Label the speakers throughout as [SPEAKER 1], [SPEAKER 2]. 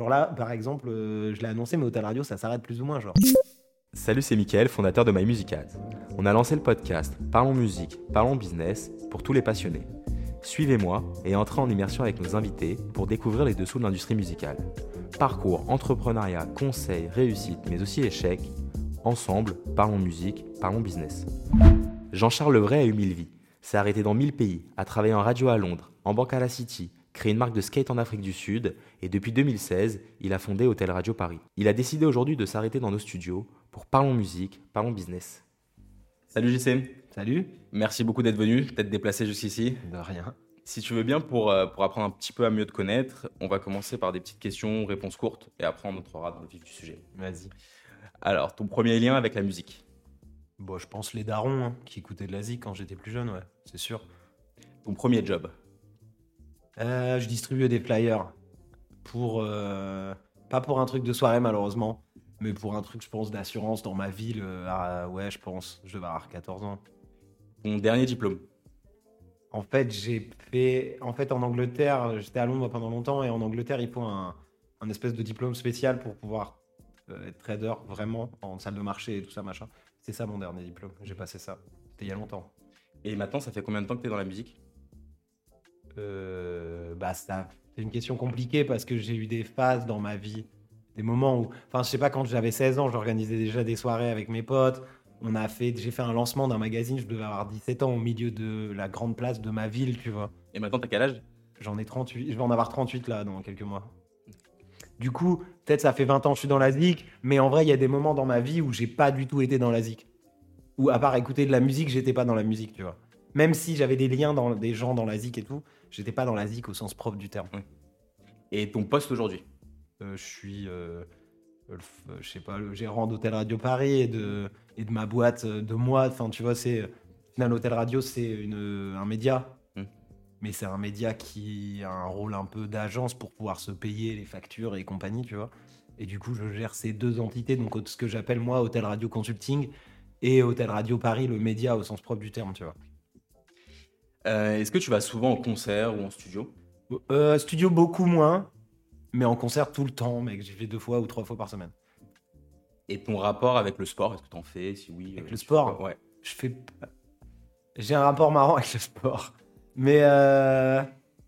[SPEAKER 1] Genre là, par exemple, euh, je l'ai annoncé, mais Hôtel Radio, ça s'arrête plus ou moins, genre.
[SPEAKER 2] Salut, c'est Mickaël, fondateur de My Music Ads. On a lancé le podcast Parlons musique, parlons business pour tous les passionnés. Suivez-moi et entrez en immersion avec nos invités pour découvrir les dessous de l'industrie musicale. Parcours, entrepreneuriat, conseils, réussite, mais aussi échecs. Ensemble, parlons musique, parlons business. Jean-Charles Levray a eu mille vies. S'est arrêté dans mille pays, a travaillé en radio à Londres, en banque à la City, créé une marque de skate en Afrique du Sud et depuis 2016, il a fondé Hôtel Radio Paris. Il a décidé aujourd'hui de s'arrêter dans nos studios pour Parlons musique, parlons business. Salut JC.
[SPEAKER 1] Salut.
[SPEAKER 2] Merci beaucoup d'être venu, d'être déplacé jusqu'ici.
[SPEAKER 1] De rien.
[SPEAKER 2] Si tu veux bien, pour, euh, pour apprendre un petit peu à mieux te connaître, on va commencer par des petites questions, réponses courtes, et après on entrera dans le vif du sujet.
[SPEAKER 1] Vas-y.
[SPEAKER 2] Alors, ton premier lien avec la musique
[SPEAKER 1] Bon, je pense les darons hein, qui écoutaient de la zik quand j'étais plus jeune, ouais, c'est sûr.
[SPEAKER 2] Ton premier job
[SPEAKER 1] Euh, je distribuais des flyers pour euh, pas pour un truc de soirée malheureusement, mais pour un truc je pense d'assurance dans ma ville. euh, ah, ouais, je pense. Je devais avoir 14 ans.
[SPEAKER 2] Ton dernier diplôme
[SPEAKER 1] En fait, j'ai fait en fait en Angleterre, j'étais à Londres pendant longtemps et en Angleterre, il faut un, un espèce de diplôme spécial pour pouvoir euh, être trader vraiment en salle de marché et tout ça machin. C'est ça mon dernier diplôme. J'ai passé ça. C'était il y a longtemps.
[SPEAKER 2] Et maintenant, ça fait combien de temps que tu es dans la musique?
[SPEAKER 1] Euh, bah ça, c'est une question compliquée parce que j'ai eu des phases dans ma vie, des moments où, enfin, je sais pas, quand j'avais 16 ans, j'organisais déjà des soirées avec mes potes. On a fait, j'ai fait un lancement d'un magazine, je devais avoir 17 ans au milieu de la grande place de ma ville, tu vois.
[SPEAKER 2] Et maintenant, t'as quel âge?
[SPEAKER 1] J'en ai 38, je vais en avoir 38 là dans quelques mois. Du coup, peut-être ça fait 20 ans que je suis dans la zik, mais en vrai, il y a des moments dans ma vie où j'ai pas du tout été dans la zik. Ou à part écouter de la musique, j'étais pas dans la musique, tu vois. Même si j'avais des liens dans des gens dans la zik et tout, j'étais pas dans la zik au sens propre du terme.
[SPEAKER 2] Et ton poste aujourd'hui?
[SPEAKER 1] Euh, je suis, euh, le je sais pas, le gérant d'Hôtel Radio Paris et de, et de ma boîte euh, de moi. Enfin, tu vois, c'est. Final, Hôtel Radio, c'est un média.
[SPEAKER 2] Mm.
[SPEAKER 1] Mais c'est un média qui a un rôle un peu d'agence pour pouvoir se payer les factures et compagnie, tu vois. Et du coup, je gère ces deux entités, donc ce que j'appelle moi Hôtel Radio Consulting et Hôtel Radio Paris, le média au sens propre du terme, tu vois.
[SPEAKER 2] Euh, Est-ce que tu vas souvent en concert ou en studio?
[SPEAKER 1] Euh, studio beaucoup moins, mais en concert tout le temps, mec. J'y vais deux fois ou trois fois par semaine.
[SPEAKER 2] Et ton rapport avec le sport, est-ce que t'en fais? Si oui.
[SPEAKER 1] Avec
[SPEAKER 2] euh,
[SPEAKER 1] le sport
[SPEAKER 2] fais Ouais.
[SPEAKER 1] je fais. J'ai un rapport marrant avec le sport. Mais euh,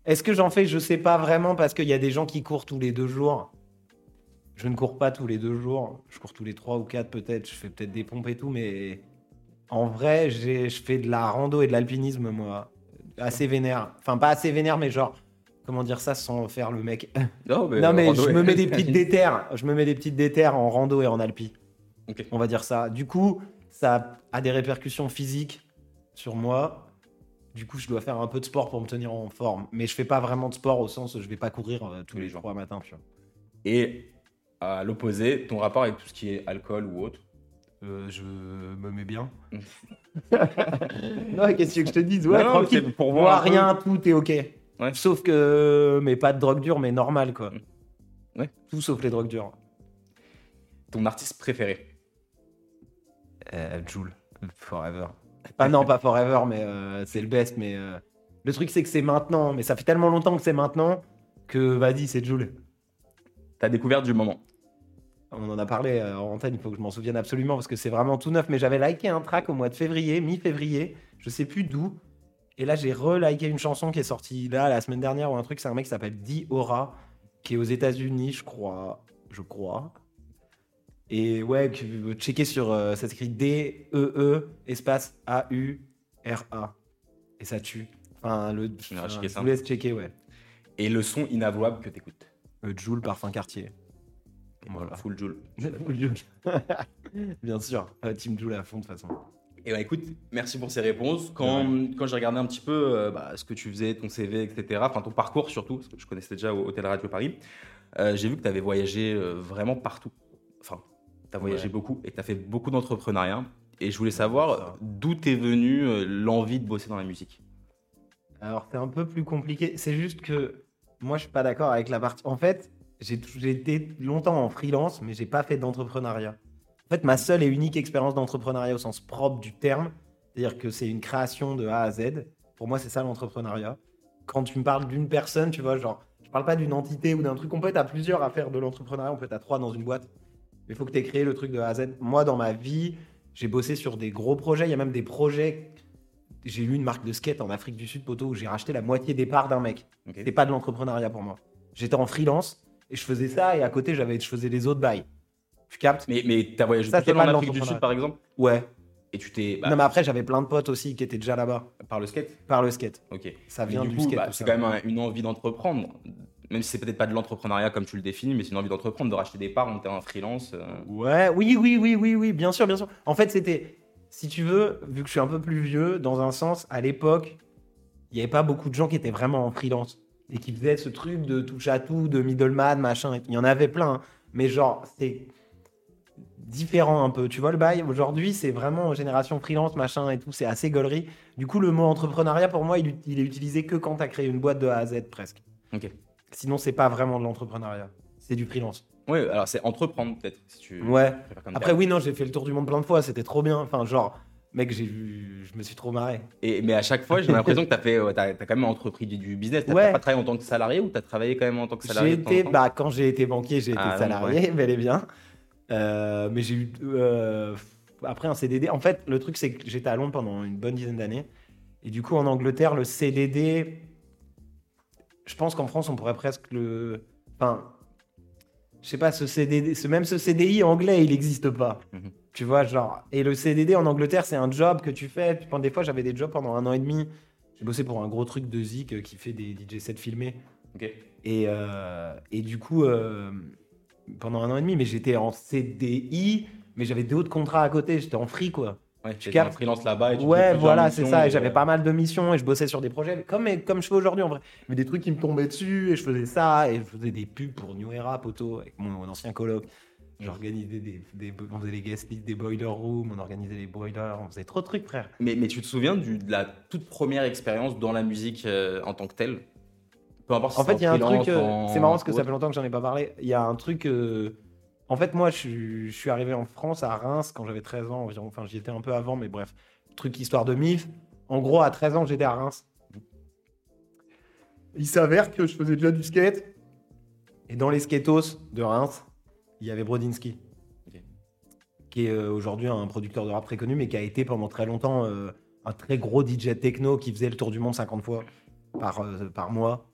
[SPEAKER 1] est-ce que j'en fais? Je sais pas vraiment parce qu'il y a des gens qui courent tous les deux jours. Je ne cours pas tous les deux jours. Je cours tous les trois ou quatre peut-être. Je fais peut-être des pompes et tout, mais en vrai, j'ai- je fais de la rando et de l'alpinisme moi, assez vénère. Enfin pas assez vénère, mais genre comment dire ça sans faire le mec?
[SPEAKER 2] Non, mais,
[SPEAKER 1] non mais
[SPEAKER 2] rando
[SPEAKER 1] je me mets des petites déterres. Je me mets des petites déterres en rando et en alpi on va dire ça. Du coup, ça a des répercussions physiques sur moi. Du coup, je dois faire un peu de sport pour me tenir en forme. Mais je fais pas vraiment de sport au sens où je vais pas courir euh, tous les jours. Tu vois.
[SPEAKER 2] Et à l'opposé, ton rapport avec tout ce qui est alcool ou autre
[SPEAKER 1] Euh, je me mets bien.
[SPEAKER 2] Mm.
[SPEAKER 1] non, qu'est-ce que je te dise Ouais,
[SPEAKER 2] Non,
[SPEAKER 1] tranquille.
[SPEAKER 2] pour
[SPEAKER 1] Moi,
[SPEAKER 2] voir peu.
[SPEAKER 1] rien, tout est ok.
[SPEAKER 2] Ouais.
[SPEAKER 1] Sauf que, mais pas de drogue dure, mais normal quoi.
[SPEAKER 2] Ouais.
[SPEAKER 1] Tout sauf les drogues dures.
[SPEAKER 2] Ton artiste préféré
[SPEAKER 1] Euh, Joule, Forever. Ah non, pas Forever, mais euh, c'est le best. Mais euh, le truc, c'est que c'est maintenant. Mais ça fait tellement longtemps que c'est maintenant que vas-y, c'est Joule.
[SPEAKER 2] Ta découverte du moment
[SPEAKER 1] On en a parlé euh, en antenne, il faut que je m'en souvienne absolument parce que c'est vraiment tout neuf. Mais j'avais liké un track au mois de février, mi-février, je sais plus d'où. Et là, j'ai reliké une chanson qui est sortie là la semaine dernière ou un truc. C'est un mec qui s'appelle Di Aura, qui est aux États-Unis, je crois. Je crois. Et ouais, checker sur. euh, ça s'écrit D-E-E, espace A-U-R-A. Et ça tue. Enfin, le. Enfin, je vous laisse checker, ouais.
[SPEAKER 2] Et le son inavouable que t'écoutes
[SPEAKER 1] Euh, Joule, parfum quartier. Voilà.
[SPEAKER 2] Full Joule.
[SPEAKER 1] Bien sûr, euh, Team Joule à fond de toute façon.
[SPEAKER 2] Et bah écoute, merci pour ces réponses. Quand, quand j'ai regardé un petit peu euh, bah, ce que tu faisais, ton CV, etc., enfin ton parcours surtout, parce que je connaissais déjà au Hôtel Radio Paris, euh, j'ai vu que tu avais voyagé euh, vraiment partout. Enfin, tu as voyagé
[SPEAKER 1] Ouais.
[SPEAKER 2] beaucoup et tu as fait beaucoup d'entrepreneuriat. Et je voulais savoir d'où t'es venu euh, l'envie de bosser dans la musique.
[SPEAKER 1] Alors, c'est un peu plus compliqué. C'est juste que moi, je suis pas d'accord avec la partie. En fait, j'ai été longtemps en freelance, mais j'ai pas fait d'entrepreneuriat. En fait, ma seule et unique expérience d'entrepreneuriat au sens propre du terme, c'est-à-dire que c'est une création de A à Z. Pour moi, c'est ça l'entrepreneuriat. Quand tu me parles d'une personne, tu vois, genre, je parle pas d'une entité ou d'un truc. On peut être à plusieurs à faire de l'entrepreneuriat, on peut être à trois dans une boîte. Mais il faut que tu aies créé le truc de A à Z. Moi, dans ma vie, j'ai bossé sur des gros projets. Il y a même des projets. J'ai eu une marque de skate en Afrique du Sud, poteau, où j'ai racheté la moitié des parts d'un mec.
[SPEAKER 2] Ok.
[SPEAKER 1] C'était pas de l'entrepreneuriat pour moi. J'étais en freelance et je faisais ça et à côté, j'avais, je faisais les autres bails. Tu captes?
[SPEAKER 2] Mais, mais t'as voyagé
[SPEAKER 1] Ça,
[SPEAKER 2] tout seul en Afrique du Sud, par exemple?
[SPEAKER 1] Ouais.
[SPEAKER 2] Et tu t'es. bah,
[SPEAKER 1] non, mais après, j'avais plein de potes aussi qui étaient déjà là-bas
[SPEAKER 2] Par le skate?
[SPEAKER 1] Par le skate.
[SPEAKER 2] Ok.
[SPEAKER 1] Ça
[SPEAKER 2] Mais
[SPEAKER 1] vient
[SPEAKER 2] du
[SPEAKER 1] du
[SPEAKER 2] coup,
[SPEAKER 1] skate.
[SPEAKER 2] bah, c'est quand même un- une envie d'entreprendre. Même si c'est peut-être pas de l'entrepreneuriat comme tu le définis, mais c'est une envie d'entreprendre, de racheter des parts, monter un freelance. euh,
[SPEAKER 1] Ouais, oui, oui, oui, oui, oui, bien sûr, bien sûr. En fait, c'était, si tu veux, vu que je suis un peu plus vieux, dans un sens, à l'époque, il n'y avait pas beaucoup de gens qui étaient vraiment en freelance et qui faisaient ce truc de touche à tout, de middleman, machin. Il y en avait plein, hein. mais genre, c'est différent un peu. Tu vois le bail? Aujourd'hui, c'est vraiment génération freelance, machin et tout, c'est assez gaulerie. Du coup, le mot entrepreneuriat, pour moi, il, il est utilisé que quand tu as créé une boîte de A à Z presque.
[SPEAKER 2] Ok.
[SPEAKER 1] Sinon, c'est pas vraiment de l'entrepreneuriat. C'est du freelance.
[SPEAKER 2] Ouais, alors c'est entreprendre peut-être, si tu
[SPEAKER 1] Ouais.
[SPEAKER 2] comme
[SPEAKER 1] Après,
[SPEAKER 2] terme.
[SPEAKER 1] oui, non, j'ai fait le tour du monde plein de fois, c'était trop bien. Enfin, genre, mec, j'ai vu, je me suis trop marré.
[SPEAKER 2] Et, mais à chaque fois, j'ai l'impression que tu as, fait, ouais, quand même entrepris du, du business. Tu
[SPEAKER 1] Ouais.
[SPEAKER 2] pas travaillé en tant que salarié ou tu as travaillé quand même en tant que salarié
[SPEAKER 1] été, bah, quand j'ai été banquier, j'ai été
[SPEAKER 2] Ah,
[SPEAKER 1] salarié, bel et bien. Euh, mais j'ai eu, euh, après un CDD. En fait, le truc, c'est que j'étais à Londres pendant une bonne dizaine d'années. Et du coup, en Angleterre, le CDD, je pense qu'en France, on pourrait presque le. Enfin, je sais pas, ce CDD, ce, même ce CDI anglais, il n'existe pas.
[SPEAKER 2] Mhm.
[SPEAKER 1] Tu vois, genre. Et le CDD en Angleterre, c'est un job que tu fais. Pendant des fois, j'avais des jobs pendant un an et demi. J'ai bossé pour un gros truc de Zik euh, qui fait des DJ sets filmés.
[SPEAKER 2] Ok.
[SPEAKER 1] Et, euh, et du coup, euh, pendant un an et demi, mais j'étais en CDI, mais j'avais d'autres contrats à côté. J'étais en free, quoi.
[SPEAKER 2] Ouais, tu un freelance là-bas et tu
[SPEAKER 1] Ouais, voilà, c'est ça. Et j'avais pas mal de missions et je bossais sur des projets, comme, comme je fais aujourd'hui en vrai. Mais des trucs qui me tombaient dessus et je faisais ça et je faisais des pubs pour New Era, poteau, avec mon, mon ancien coloc. J'organisais des, des, on faisait les guest lists des boiler rooms, on organisait les boilers, on faisait trop de trucs, frère.
[SPEAKER 2] Mais, mais tu te souviens du- de la toute première expérience dans la musique euh, en tant que telle? Peu importe si
[SPEAKER 1] En fait, il y a un truc. euh,
[SPEAKER 2] en-
[SPEAKER 1] C'est marrant parce que ça fait longtemps que j'en ai pas parlé. Il y a un truc. euh, En fait, moi, je suis, je suis arrivé en France, à Reims, quand j'avais 13 ans environ. Enfin, j'y étais un peu avant, mais bref. Truc histoire de MIF. En gros, à 13 ans, j'étais à Reims. Il s'avère que je faisais déjà du skate. Et dans les skatos de Reims, il y avait Brodinski. Qui est euh, aujourd'hui un producteur de rap très connu, mais qui a été pendant très longtemps euh, un très gros DJ techno qui faisait le tour du monde 50 fois par, euh, par mois.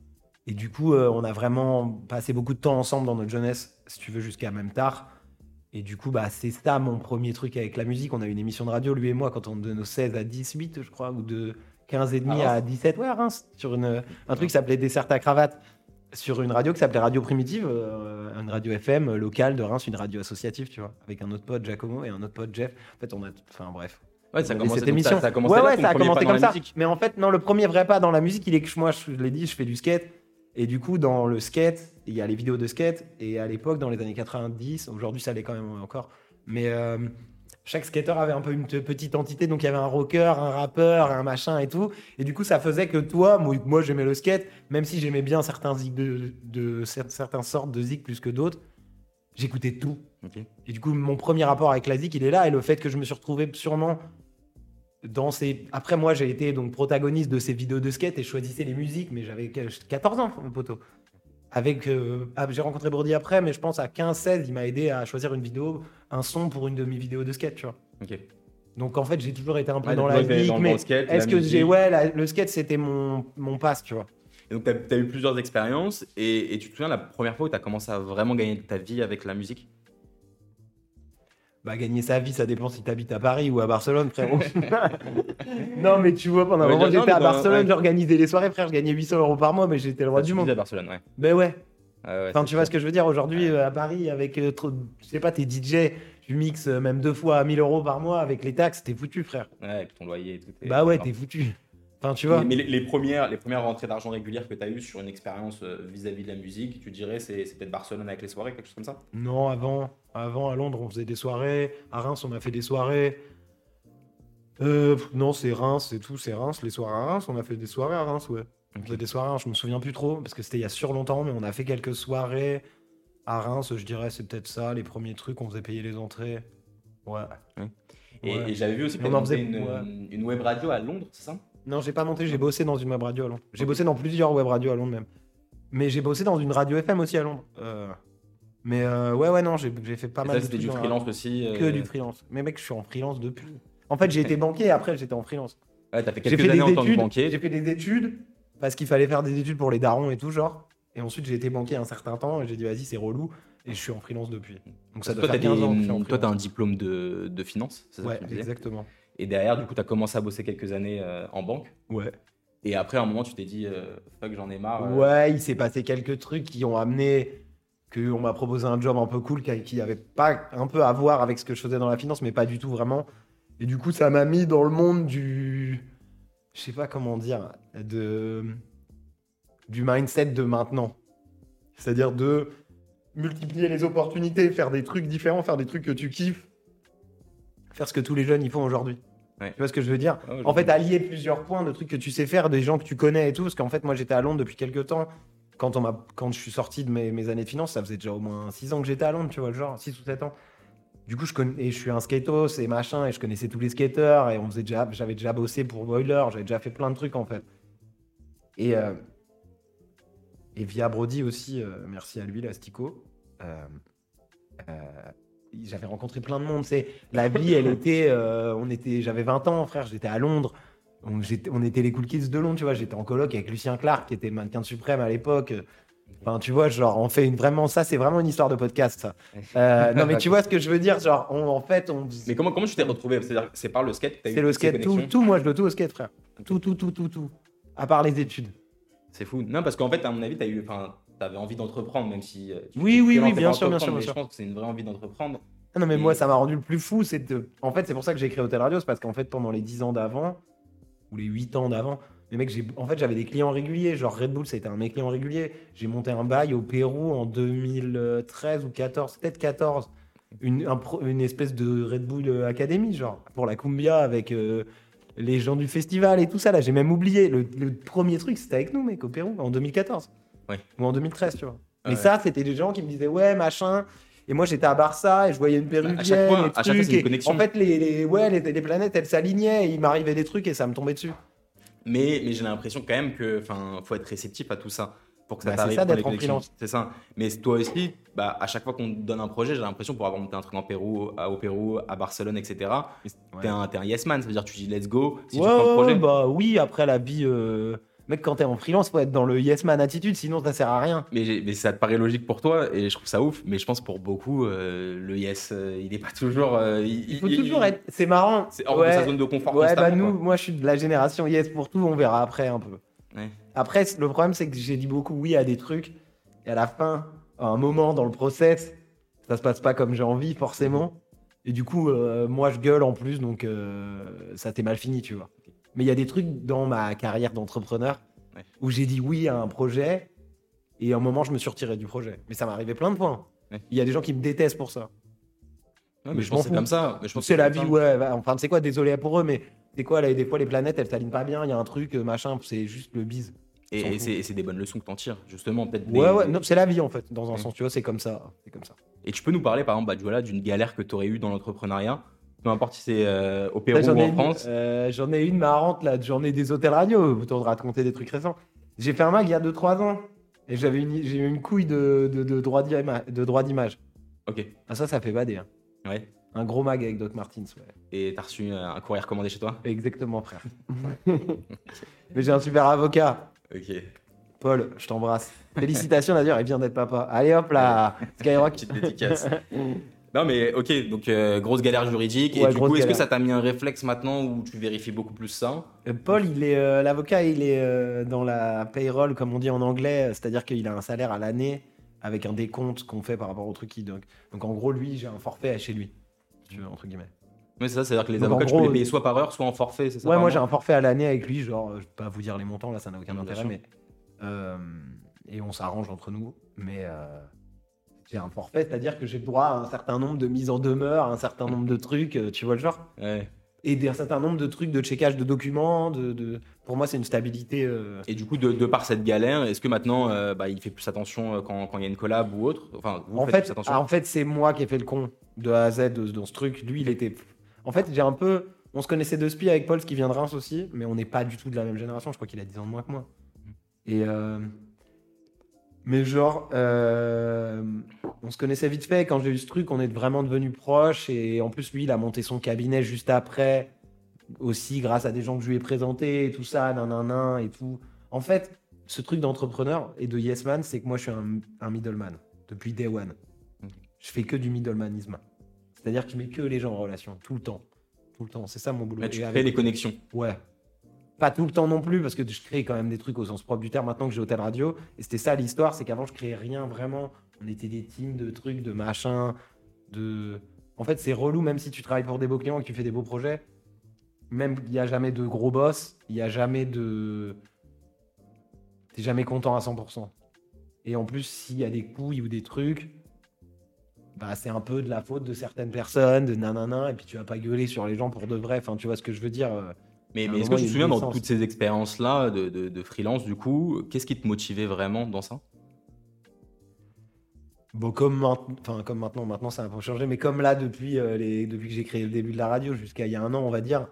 [SPEAKER 1] Et du coup, on a vraiment passé beaucoup de temps ensemble dans notre jeunesse, si tu veux, jusqu'à même tard. Et du coup, bah, c'est ça mon premier truc avec la musique. On a eu une émission de radio, lui et moi, quand on de nos 16 à 18, je crois, ou de 15 et demi
[SPEAKER 2] À
[SPEAKER 1] à
[SPEAKER 2] Reims
[SPEAKER 1] 17, ouais, à Reims, sur une, un truc qui s'appelait Dessert à cravate, sur une radio qui s'appelait Radio Primitive, euh, une radio FM locale de Reims, une radio associative, tu vois, avec un autre pote, Giacomo, et un autre pote, Jeff. En fait, on a. Enfin, bref.
[SPEAKER 2] Ouais, ça a commencé,
[SPEAKER 1] cette émission.
[SPEAKER 2] ça, ça a commencé
[SPEAKER 1] ouais, ouais, ça a commencé comme ça. Mais en fait, non, le premier vrai pas dans la musique, il est que moi, je l'ai dit, je fais du skate. Et du coup, dans le skate, il y a les vidéos de skate. Et à l'époque, dans les années 90, aujourd'hui, ça l'est quand même encore. Mais euh, chaque skater avait un peu une te- petite entité. Donc, il y avait un rocker, un rappeur, un machin et tout. Et du coup, ça faisait que toi, moi, moi, j'aimais le skate, même si j'aimais bien certains zik de, de cer- certaines sortes de zik plus que d'autres, j'écoutais tout. Et du coup, mon premier rapport avec la zik, il est là. Et le fait que je me suis retrouvé sûrement dans ces. Après, moi, j'ai été donc protagoniste de ces vidéos de skate et je choisissais les musiques, mais j'avais 14 ans, mon poteau. Avec, euh, ah, j'ai rencontré Brody après, mais je pense à 15-16, il m'a aidé à choisir une vidéo, un son pour une de mes vidéos de skate, tu vois.
[SPEAKER 2] Ok.
[SPEAKER 1] Donc en fait, j'ai toujours été un peu
[SPEAKER 2] Ouais,
[SPEAKER 1] dans la
[SPEAKER 2] dans
[SPEAKER 1] mais est-ce que
[SPEAKER 2] musique?
[SPEAKER 1] j'ai. Ouais, la- le skate, c'était mon, mon passe, tu vois.
[SPEAKER 2] Et donc, tu as, eu plusieurs expériences et, et tu te souviens la première fois où tu as commencé à vraiment gagner ta vie avec la musique?
[SPEAKER 1] Bah, gagner sa vie, ça dépend si t'habites à Paris ou à Barcelone, frérot. non, mais tu vois, pendant un moment, j'étais à Barcelone, j'organisais les soirées, frère, je gagnais 800 euros par mois, mais j'étais le roi du monde.
[SPEAKER 2] à Barcelone, ouais.
[SPEAKER 1] Ben ouais.
[SPEAKER 2] Ouais,
[SPEAKER 1] Enfin, tu vois ce que je veux dire aujourd'hui euh, à Paris avec euh, trop, je sais pas, t'es DJ, tu mixes euh, même deux fois à 1000 euros par mois avec les taxes, t'es foutu, frère.
[SPEAKER 2] Ouais, avec ton loyer et tout. et-
[SPEAKER 1] Bah ouais, t'es foutu. Enfin, tu vois.
[SPEAKER 2] Mais, mais les, les premières, les premières rentrées d'argent régulières que tu as eues sur une expérience euh, vis-à-vis de la musique, tu dirais c'est c'est peut-être Barcelone avec les soirées, quelque chose comme ça?
[SPEAKER 1] Non, avant, avant à Londres, on faisait des soirées. À Reims, on a fait des soirées. Euh, non, c'est Reims, c'est tout, c'est Reims. Les soirées à Reims, on a fait des soirées à Reims, ouais. On faisait des soirées à Reims, je me souviens plus trop, parce que c'était il y a sur longtemps, mais on a fait quelques soirées à Reims, je dirais, c'est peut-être ça, les premiers trucs, on faisait payer les entrées. Ouais.
[SPEAKER 2] Et,
[SPEAKER 1] Ouais.
[SPEAKER 2] et j'avais vu aussi que
[SPEAKER 1] On
[SPEAKER 2] tu
[SPEAKER 1] en
[SPEAKER 2] monté
[SPEAKER 1] faisait-
[SPEAKER 2] une,
[SPEAKER 1] ouais.
[SPEAKER 2] une web radio à Londres, c'est ça?
[SPEAKER 1] Non, j'ai pas monté, j'ai bossé dans une web radio à Londres. J'ai bossé dans plusieurs web radios à Londres même. Mais j'ai bossé dans une radio FM aussi à Londres. Euh, Mais euh, ouais, ouais, non, j'ai fait pas
[SPEAKER 2] Et
[SPEAKER 1] mal
[SPEAKER 2] ça,
[SPEAKER 1] de
[SPEAKER 2] c'était du freelance aussi. euh,
[SPEAKER 1] Que du freelance. Mais mec, je suis en freelance depuis. En fait, j'ai été banquier et après, j'étais en freelance.
[SPEAKER 2] Ouais, t'as fait quelques
[SPEAKER 1] fait
[SPEAKER 2] années en tant que
[SPEAKER 1] études.
[SPEAKER 2] banquier.
[SPEAKER 1] J'ai fait des études parce qu'il fallait faire des études pour les darons et tout, genre. Et ensuite, j'ai été banquier un certain temps et j'ai dit, vas-y, c'est relou. Et je suis en freelance depuis. Donc ça
[SPEAKER 2] Toi,
[SPEAKER 1] doit faire 15 ans que je suis en
[SPEAKER 2] toi, t'as un diplôme de, de finance, c'est ça
[SPEAKER 1] Ouais, exactement.
[SPEAKER 2] Et derrière, du coup, t'as commencé à bosser quelques années euh, en banque.
[SPEAKER 1] Ouais.
[SPEAKER 2] Et après, à un moment, tu t'es dit, euh, fuck, j'en ai marre. euh,
[SPEAKER 1] Ouais, il s'est passé quelques trucs qui ont amené que on m'a proposé un job un peu cool qui, qui avait pas un peu à voir avec ce que je faisais dans la finance, mais pas du tout vraiment. Et du coup, ça m'a mis dans le monde du, je sais pas comment dire, de du mindset de maintenant. C'est-à-dire de multiplier les opportunités, faire des trucs différents, faire des trucs que tu kiffes, faire ce que tous les jeunes y font aujourd'hui.
[SPEAKER 2] Ouais.
[SPEAKER 1] Tu vois ce que je veux dire
[SPEAKER 2] ouais,
[SPEAKER 1] en fait, allier plusieurs points de trucs que tu sais faire, des gens que tu connais et tout. Parce qu'en fait, moi, j'étais à Londres depuis quelques temps. Quand, on m'a, quand je suis sorti de mes, mes années de finance, ça faisait déjà au moins 6 ans que j'étais à Londres, tu vois, genre 6 ou 7 ans. Du coup, je, connais, et je suis un skatos et machin, et je connaissais tous les skateurs, et on faisait déjà, j'avais déjà bossé pour Boiler, j'avais déjà fait plein de trucs en fait. Et, euh, et via Brody aussi, euh, merci à lui, l'Astico. euh, j'avais rencontré plein de monde. C'est la vie, elle était, euh, on était, j'avais 20 ans, frère, j'étais à Londres. On, était les cool kids de Londres, tu vois. J'étais en coloc avec Lucien Clark, qui était mannequin de suprême à l'époque. Enfin, tu vois, genre, on fait une vraiment ça, c'est vraiment une histoire de podcast. Ça. Euh, non, mais tu vois ce que je veux dire, genre, on- en fait, on.
[SPEAKER 2] Mais comment, comment tu t'es retrouvé? C'est-à-dire c'est par le skate
[SPEAKER 1] C'est le skate, tout, tout, moi je dois tout au skate, frère. Tout, tout, tout, tout, tout. À part les études.
[SPEAKER 2] C'est fou. Non, parce qu'en fait, à mon avis, t'as eu, enfin, t'avais envie d'entreprendre, même si. euh, tu-
[SPEAKER 1] Oui,
[SPEAKER 2] tu
[SPEAKER 1] oui, oui, bien sûr, bien sûr,
[SPEAKER 2] mais
[SPEAKER 1] bien
[SPEAKER 2] Je
[SPEAKER 1] sûr.
[SPEAKER 2] pense que c'est une vraie envie d'entreprendre.
[SPEAKER 1] Ah non, mais
[SPEAKER 2] Et-
[SPEAKER 1] moi, ça m'a rendu le plus fou. C'est de... En fait, c'est pour ça que j'ai créé Hôtel Radio. C'est parce qu'en fait, pendant les 10 ans d'avant, ou les 8 ans d'avant, les mecs, j'ai... en fait, j'avais des clients réguliers. Genre Red Bull, c'était un de mes clients réguliers. J'ai monté un bail au Pérou en 2013 ou 14, peut-être 14. Une, un pro- une espèce de Red Bull Academy, genre, pour la Cumbia avec euh, les gens du festival et tout ça. Là, j'ai même oublié. Le, le premier truc, c'était avec nous, mec, au Pérou, en 2014.
[SPEAKER 2] Ouais.
[SPEAKER 1] Ou en 2013, tu vois. Mais ça, c'était des gens qui me disaient, ouais, machin. Et moi, j'étais à Barça et je voyais une péruvienne.
[SPEAKER 2] À chaque fois- à chaque fois, une connexion.
[SPEAKER 1] En fait, les, les- ouais, les, les planètes, elles s'alignaient et il m'arrivait des trucs et ça me tombait dessus.
[SPEAKER 2] Mais, mais j'ai l'impression quand même que, enfin, faut être réceptif à tout ça pour que ça
[SPEAKER 1] Bah, c'est ça d'être en freelance.
[SPEAKER 2] C'est ça. Mais toi aussi, bah, à chaque fois qu'on te donne un projet, j'ai l'impression pour avoir monté un truc en Pérou, à- au Pérou, à Barcelone, etc. T'es un, t'es un yes man, ça veut dire que tu dis let's go. Si
[SPEAKER 1] ouais,
[SPEAKER 2] tu prends le projet,
[SPEAKER 1] bah oui, après la vie. euh, Mec, quand t'es en freelance, faut être dans le yes man attitude, sinon ça sert à rien.
[SPEAKER 2] Mais, ça te paraît logique pour toi et je trouve ça ouf. Mais je pense pour beaucoup, euh, le yes, euh, il est pas toujours. euh,
[SPEAKER 1] Il faut toujours être. C'est marrant.
[SPEAKER 2] C'est hors de
[SPEAKER 1] Ouais.
[SPEAKER 2] sa zone de confort.
[SPEAKER 1] Ouais, bah nous, moi je suis de la génération yes pour tout, on verra après un peu.
[SPEAKER 2] Ouais.
[SPEAKER 1] Après, le problème, c'est que j'ai dit beaucoup oui à des trucs, et à la fin, à un moment dans le process, ça se passe pas comme j'ai envie, forcément. Et du coup, moi, je gueule en plus, donc ça t'est mal fini, tu vois. Mais il y a des trucs dans ma carrière d'entrepreneur
[SPEAKER 2] Ouais.
[SPEAKER 1] où j'ai dit oui à un projet, et à un moment, je me suis retiré du projet. Mais ça m'est arrivé plein de fois.
[SPEAKER 2] Ouais.
[SPEAKER 1] Il y a des gens qui me détestent pour ça.
[SPEAKER 2] Ouais,
[SPEAKER 1] Mais
[SPEAKER 2] mais
[SPEAKER 1] je
[SPEAKER 2] pense que c'est comme ça.
[SPEAKER 1] C'est la vie, ouais. bah, Enfin, c'est quoi, désolé pour eux, mais c'est quoi, là, des fois, les planètes, elles s'alignent pas bien, il y a un truc, euh, machin, c'est juste le bise.
[SPEAKER 2] Et, c'est des bonnes leçons que t'en tires, justement. Peut-être des-
[SPEAKER 1] Ouais, ouais, non, c'est la vie en fait, dans un sens, tu vois, c'est comme ça. C'est comme ça.
[SPEAKER 2] Et tu peux nous parler, par exemple, bah, d'une galère que tu aurais eue dans l'entrepreneuriat, peu importe si c'est euh, au Pérou ou en
[SPEAKER 1] une-
[SPEAKER 2] France.
[SPEAKER 1] euh, J'en ai une marrante, là, j'en ai des hôtels radio, vous te raconter des trucs récents. J'ai fait un mag il y a 2-3 ans, et j'avais une, j'ai eu une couille de, de, de droit d'ima- de droit d'image.
[SPEAKER 2] Ok.
[SPEAKER 1] Ah, ça, ça fait bader. hein.
[SPEAKER 2] Ouais.
[SPEAKER 1] Un gros mag avec Doc Martins, ouais.
[SPEAKER 2] Et t'as reçu un courrier recommandé chez toi?
[SPEAKER 1] Exactement, frère. Mais j'ai un super avocat.
[SPEAKER 2] Ok.
[SPEAKER 1] Paul, je t'embrasse. Félicitations d'ailleurs, il vient d'être papa. Allez hop là, Skyrock.
[SPEAKER 2] Petite dédicace. non, mais ok, donc euh, grosse galère juridique. et du coup, est-ce que ça t'a mis un réflexe maintenant où tu vérifies beaucoup plus ça?
[SPEAKER 1] Euh, Paul, il est euh, l'avocat, il est euh, dans la payroll, comme on dit en anglais, c'est-à-dire qu'il a un salaire à l'année avec un décompte qu'on fait par rapport au truc qui donc. Donc en gros, lui, j'ai un forfait chez lui, si tu veux, entre guillemets.
[SPEAKER 2] Mais c'est ça, c'est-à-dire que les
[SPEAKER 1] Donc,
[SPEAKER 2] avocats, tu
[SPEAKER 1] gros,
[SPEAKER 2] peux les payer soit par heure, soit en forfait, c'est ça
[SPEAKER 1] ouais, moi j'ai un forfait à l'année avec lui, genre, je peux pas vous dire les montants là, ça n'a aucun intérêt, mais et on s'arrange entre nous, mais euh, j'ai un forfait, c'est-à-dire que j'ai le droit à un certain nombre de mises en demeure, un certain nombre de trucs, euh, tu vois le genre?
[SPEAKER 2] Ouais.
[SPEAKER 1] et d'un certain nombre de trucs de checkage de documents. De, de- Pour moi, c'est une stabilité. euh,
[SPEAKER 2] Et du coup, de, de par cette galère, est-ce que maintenant, euh, bah, il fait plus attention quand quand il y a une collab ou autre? Enfin, vous
[SPEAKER 1] En
[SPEAKER 2] faites plus
[SPEAKER 1] fait,
[SPEAKER 2] attention
[SPEAKER 1] ah, en fait, c'est moi qui ai fait le con de A à Z dans ce truc. Lui, il était. En fait, j'ai un peu. On se connaissait de spi avec Paul, ce qui vient de Reims aussi, mais on n'est pas du tout de la même génération. Je crois qu'il a 10 ans de moins que moi. Et, euh, Mais genre, euh, on se connaissait vite fait. Quand j'ai eu ce truc, on est vraiment devenus proches. Et en plus, lui, il a monté son cabinet juste après. Aussi, grâce à des gens que je lui ai présentés et tout ça, nan, et tout. En fait, ce truc d'entrepreneur et de yes man, c'est que moi, je suis un, un middleman depuis day one. Je fais que du middlemanisme. C'est-à-dire que je mets que les gens en relation, tout le temps. Tout le temps. C'est ça mon boulot.
[SPEAKER 2] Là, tu
[SPEAKER 1] Et
[SPEAKER 2] crées
[SPEAKER 1] avec-
[SPEAKER 2] les connexions.
[SPEAKER 1] Ouais. Pas tout le temps non plus, parce que je crée quand même des trucs au sens propre du terme maintenant que j'ai Hôtel Radio. Et c'était ça l'histoire, c'est qu'avant je créais rien vraiment. On était des teams de trucs, de machins, de. En fait, c'est relou, même si tu travailles pour des beaux clients et que tu fais des beaux projets. Même il n'y a jamais de gros boss, il n'y a jamais de. T'es jamais content à 100%. Et en plus, s'il y a des couilles ou des trucs, bah, c'est un peu de la faute de certaines personnes, de nanana, et puis tu vas pas gueuler sur les gens pour de vrai. Enfin, tu vois ce que je veux dire.
[SPEAKER 2] Mais,
[SPEAKER 1] un
[SPEAKER 2] mais est-ce que tu te souviens dans toutes ces expériences-là de, de- de freelance, du coup, qu'est-ce qui te motivait vraiment dans ça?
[SPEAKER 1] Bon, comme, maint- enfin, comme maintenant, maintenant ça a un peu changé, mais comme là, depuis, euh, les, depuis que j'ai créé le début de la radio jusqu'à il y a un an, on va dire,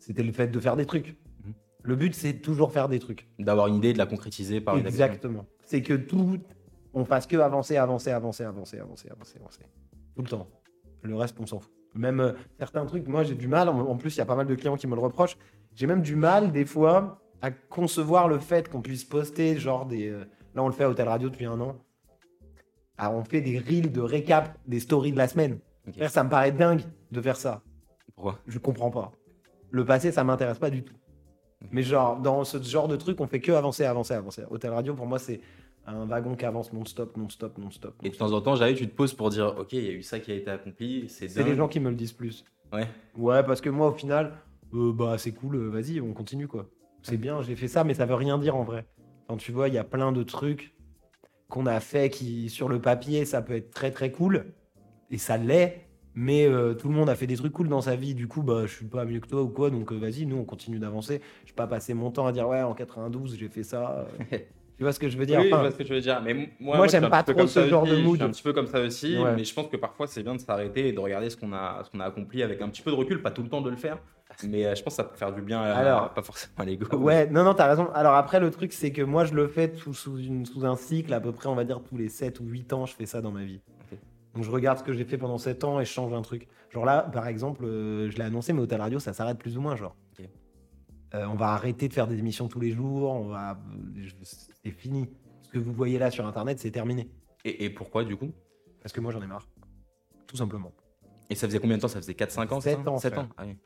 [SPEAKER 1] c'était le fait de faire des trucs.
[SPEAKER 2] Mhm.
[SPEAKER 1] Le but, c'est toujours faire des trucs.
[SPEAKER 2] D'avoir une idée, de la concrétiser par
[SPEAKER 1] Exactement. C'est que tout, on fasse que avancer, avancer, avancer, avancer, avancer, avancer, avancer. Tout le temps. Le reste, on s'en fout. Même euh, certains trucs, moi, j'ai du mal. En, en plus, il y a pas mal de clients qui me le reprochent. J'ai même du mal, des fois, à concevoir le fait qu'on puisse poster, genre des. euh, là, on le fait à Hôtel Radio depuis un an. Ah, on fait des reels de récap des stories de la semaine. Ça me paraît dingue de faire ça.
[SPEAKER 2] Pourquoi?
[SPEAKER 1] Je comprends pas. Le passé, ça m'intéresse pas du tout. Mais genre, dans ce genre de truc, on fait que avancer, avancer, avancer. Hôtel Radio, pour moi, c'est un wagon qui avance non-stop, non-stop, non-stop.
[SPEAKER 2] Et de temps en temps, j'arrive, tu te poses pour dire, ok, il y a eu ça qui a été accompli, c'est
[SPEAKER 1] C'est les gens qui me le disent plus.
[SPEAKER 2] Ouais.
[SPEAKER 1] Ouais, parce que moi, au final, euh, bah, c'est cool, euh, vas-y, on continue, quoi. C'est bien, j'ai fait ça, mais ça veut rien dire en vrai. Quand tu vois, il y a plein de trucs qu'on a fait qui, sur le papier, ça peut être très très cool, et ça l'est, mais euh, tout le monde a fait des trucs cool dans sa vie, du coup, bah, je suis pas mieux que toi ou quoi, donc euh, vas-y, nous, on continue d'avancer. Je vais pas passer mon temps à dire, ouais, en 92, j'ai fait ça. euh. tu vois ce que je veux dire
[SPEAKER 2] Oui, je
[SPEAKER 1] Enfin,
[SPEAKER 2] vois ce que tu veux dire. Mais moi,
[SPEAKER 1] Moi,
[SPEAKER 2] je suis
[SPEAKER 1] j'aime pas trop ce genre
[SPEAKER 2] aussi.
[SPEAKER 1] de
[SPEAKER 2] Je
[SPEAKER 1] mood.
[SPEAKER 2] suis un petit peu comme ça aussi,
[SPEAKER 1] Ouais.
[SPEAKER 2] mais je pense que parfois c'est bien de s'arrêter et de regarder ce qu'on a, ce qu'on a accompli avec un petit peu de recul, pas tout le temps de le faire. Mais euh, je pense que ça peut faire du bien, à-
[SPEAKER 1] Alors-
[SPEAKER 2] pas forcément à l'ego.
[SPEAKER 1] Ouais, non, non, t'as raison. Alors après, le truc, c'est que moi, je le fais tout sous, une, sous un cycle, à peu près, on va dire, tous les 7 ou 8 ans, je fais ça dans ma vie. Donc je regarde ce que j'ai fait pendant 7 ans et je change un truc. Genre là, par exemple, euh, je l'ai annoncé, mais Hôtel Radio, ça s'arrête plus ou moins, genre. Euh, on va arrêter de faire des émissions tous les jours, on va... je- c'est fini. Ce que vous voyez là sur Internet, c'est terminé.
[SPEAKER 2] Et, et pourquoi du coup?
[SPEAKER 1] Parce que moi, j'en ai marre. Tout simplement.
[SPEAKER 2] Et ça faisait combien de temps? Ça faisait 4-5 ans c'est
[SPEAKER 1] Sept
[SPEAKER 2] ça?
[SPEAKER 1] ans,
[SPEAKER 2] 7
[SPEAKER 1] frère.
[SPEAKER 2] ans. Ah oui.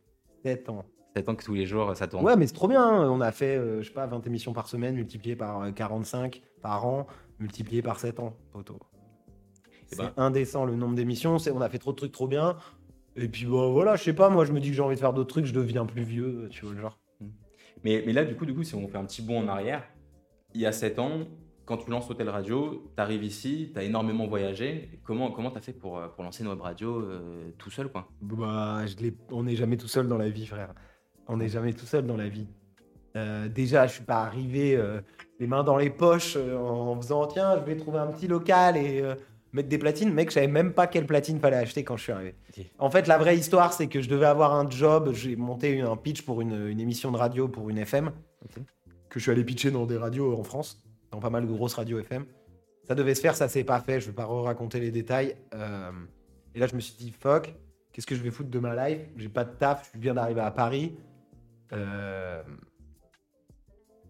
[SPEAKER 1] 7 ans.
[SPEAKER 2] 7 ans que tous les jours ça tourne.
[SPEAKER 1] Ouais, mais c'est trop bien. hein. On a fait, euh, je sais pas, 20 émissions par semaine, multiplié par euh, 45 par an, multiplié par 7 ans, C'est
[SPEAKER 2] ben.
[SPEAKER 1] indécent le nombre d'émissions. c'est- On a fait trop de trucs trop bien. Et puis bah, voilà, je sais pas, moi je me dis que j'ai envie de faire d'autres trucs, je deviens plus vieux, tu vois le genre.
[SPEAKER 2] Mais, là, du coup, du coup, si on fait un petit bond en arrière, il y a 7 ans, quand tu lances Hôtel Radio, tu arrives ici, tu as énormément voyagé. Comment comment tu as fait pour, euh, pour lancer une web radio euh, tout seul quoi?
[SPEAKER 1] Bah, je on n'est jamais tout seul dans la vie, frère. On n'est jamais tout seul dans la vie. Euh, déjà, je suis pas arrivé les mains dans les poches en faisant tiens, je vais trouver un petit local et mettre des platines. Mec, je savais même pas quelle platine fallait acheter quand je suis arrivé. En fait, la vraie histoire, c'est que je devais avoir un job. J'ai monté un pitch pour une, une émission de radio pour une FM que je suis allé pitcher dans des radios en France, dans pas mal de grosses radios FM. Ça devait se faire, ça s'est pas fait. Je vais pas raconter les détails. Euh, et là, je me suis dit fuck. Qu'est-ce que je vais foutre de ma life? J'ai pas de taf, je viens d'arriver à Paris. Euh,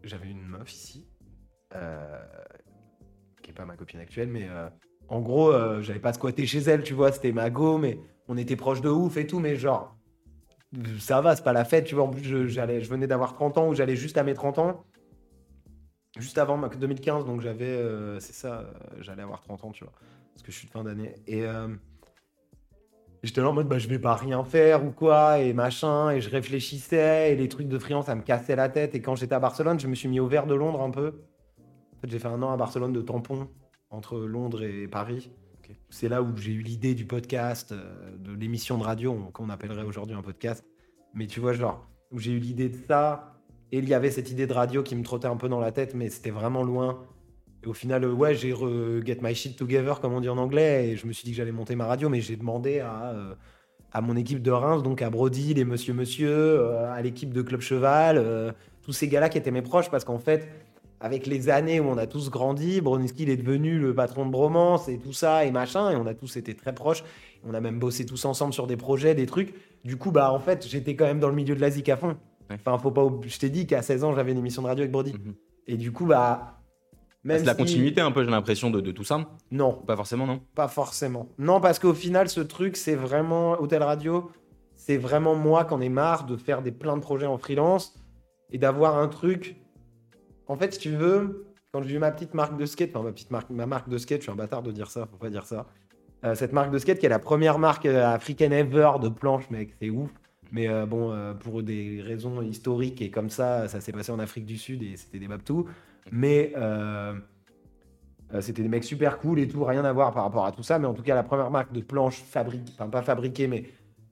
[SPEAKER 1] J'avais une meuf ici, euh, qui est pas ma copine actuelle, mais euh, en gros, euh, j'avais pas squatté chez elle, tu vois, c'était ma go, mais on était proches de ouf et tout, mais genre, ça va, c'est pas la fête, tu vois. En plus, je, j'allais, je venais d'avoir 30 ans, ou j'allais juste à mes 30 ans, juste avant ma- 2015, donc j'avais, euh, c'est ça, euh, j'allais avoir 30 ans, tu vois, parce que je suis de fin d'année. Et. euh, J'étais là en mode bah, je vais pas rien faire ou quoi et machin et je réfléchissais et les trucs de freelance ça me cassait la tête et quand j'étais à Barcelone je me suis mis au vert de Londres un peu. En fait j'ai fait un an à Barcelone de tampon entre Londres et Paris. C'est là où j'ai eu l'idée du podcast, euh, de l'émission de radio on- qu'on appellerait aujourd'hui un podcast. Mais tu vois genre où j'ai eu l'idée de ça et il y avait cette idée de radio qui me trottait un peu dans la tête mais c'était vraiment loin. Et au final, euh, ouais, j'ai get my shit together, comme on dit en anglais, et je me suis dit que j'allais monter ma radio, mais j'ai demandé à, euh, à mon équipe de Reims, donc à Brody, les Monsieur Monsieur, euh, à l'équipe de Club Cheval, euh, tous ces gars-là qui étaient mes proches, parce qu'en fait, avec les années où on a tous grandi, Broniski il est devenu le patron de Bromance et tout ça et machin, et on a tous été très proches. On a même bossé tous ensemble sur des projets, des trucs. Du coup, bah en fait, j'étais quand même dans le milieu de la à fond.
[SPEAKER 2] Ouais.
[SPEAKER 1] Enfin, faut pas. Je t'ai dit qu'à 16 ans, j'avais une émission de radio avec Brody.
[SPEAKER 2] Mhm.
[SPEAKER 1] Et du coup, bah. Même
[SPEAKER 2] C'est la continuité un peu, j'ai l'impression, de, de tout ça.
[SPEAKER 1] Non,
[SPEAKER 2] Pas forcément, non?
[SPEAKER 1] Pas forcément. Non, parce qu'au final, ce truc, c'est vraiment. Hôtel Radio, c'est vraiment moi qui en ai marre de faire des plein de projets en freelance et d'avoir un truc. En fait, si tu veux, quand j'ai eu ma petite marque de skate, enfin ma petite marque, ma marque de skate, je suis un bâtard de dire ça, faut pas dire ça. Euh, cette marque de skate qui est la première marque euh, africaine ever de planche, mec, c'est ouf. Mais euh, bon, pour des raisons historiques et comme ça, ça s'est passé en Afrique du Sud et c'était des babtous. Mais c'était des mecs super cool et tout, rien à voir par rapport à tout ça. Mais en tout cas, la première marque de planche fabriquée, enfin pas fabriquée, mais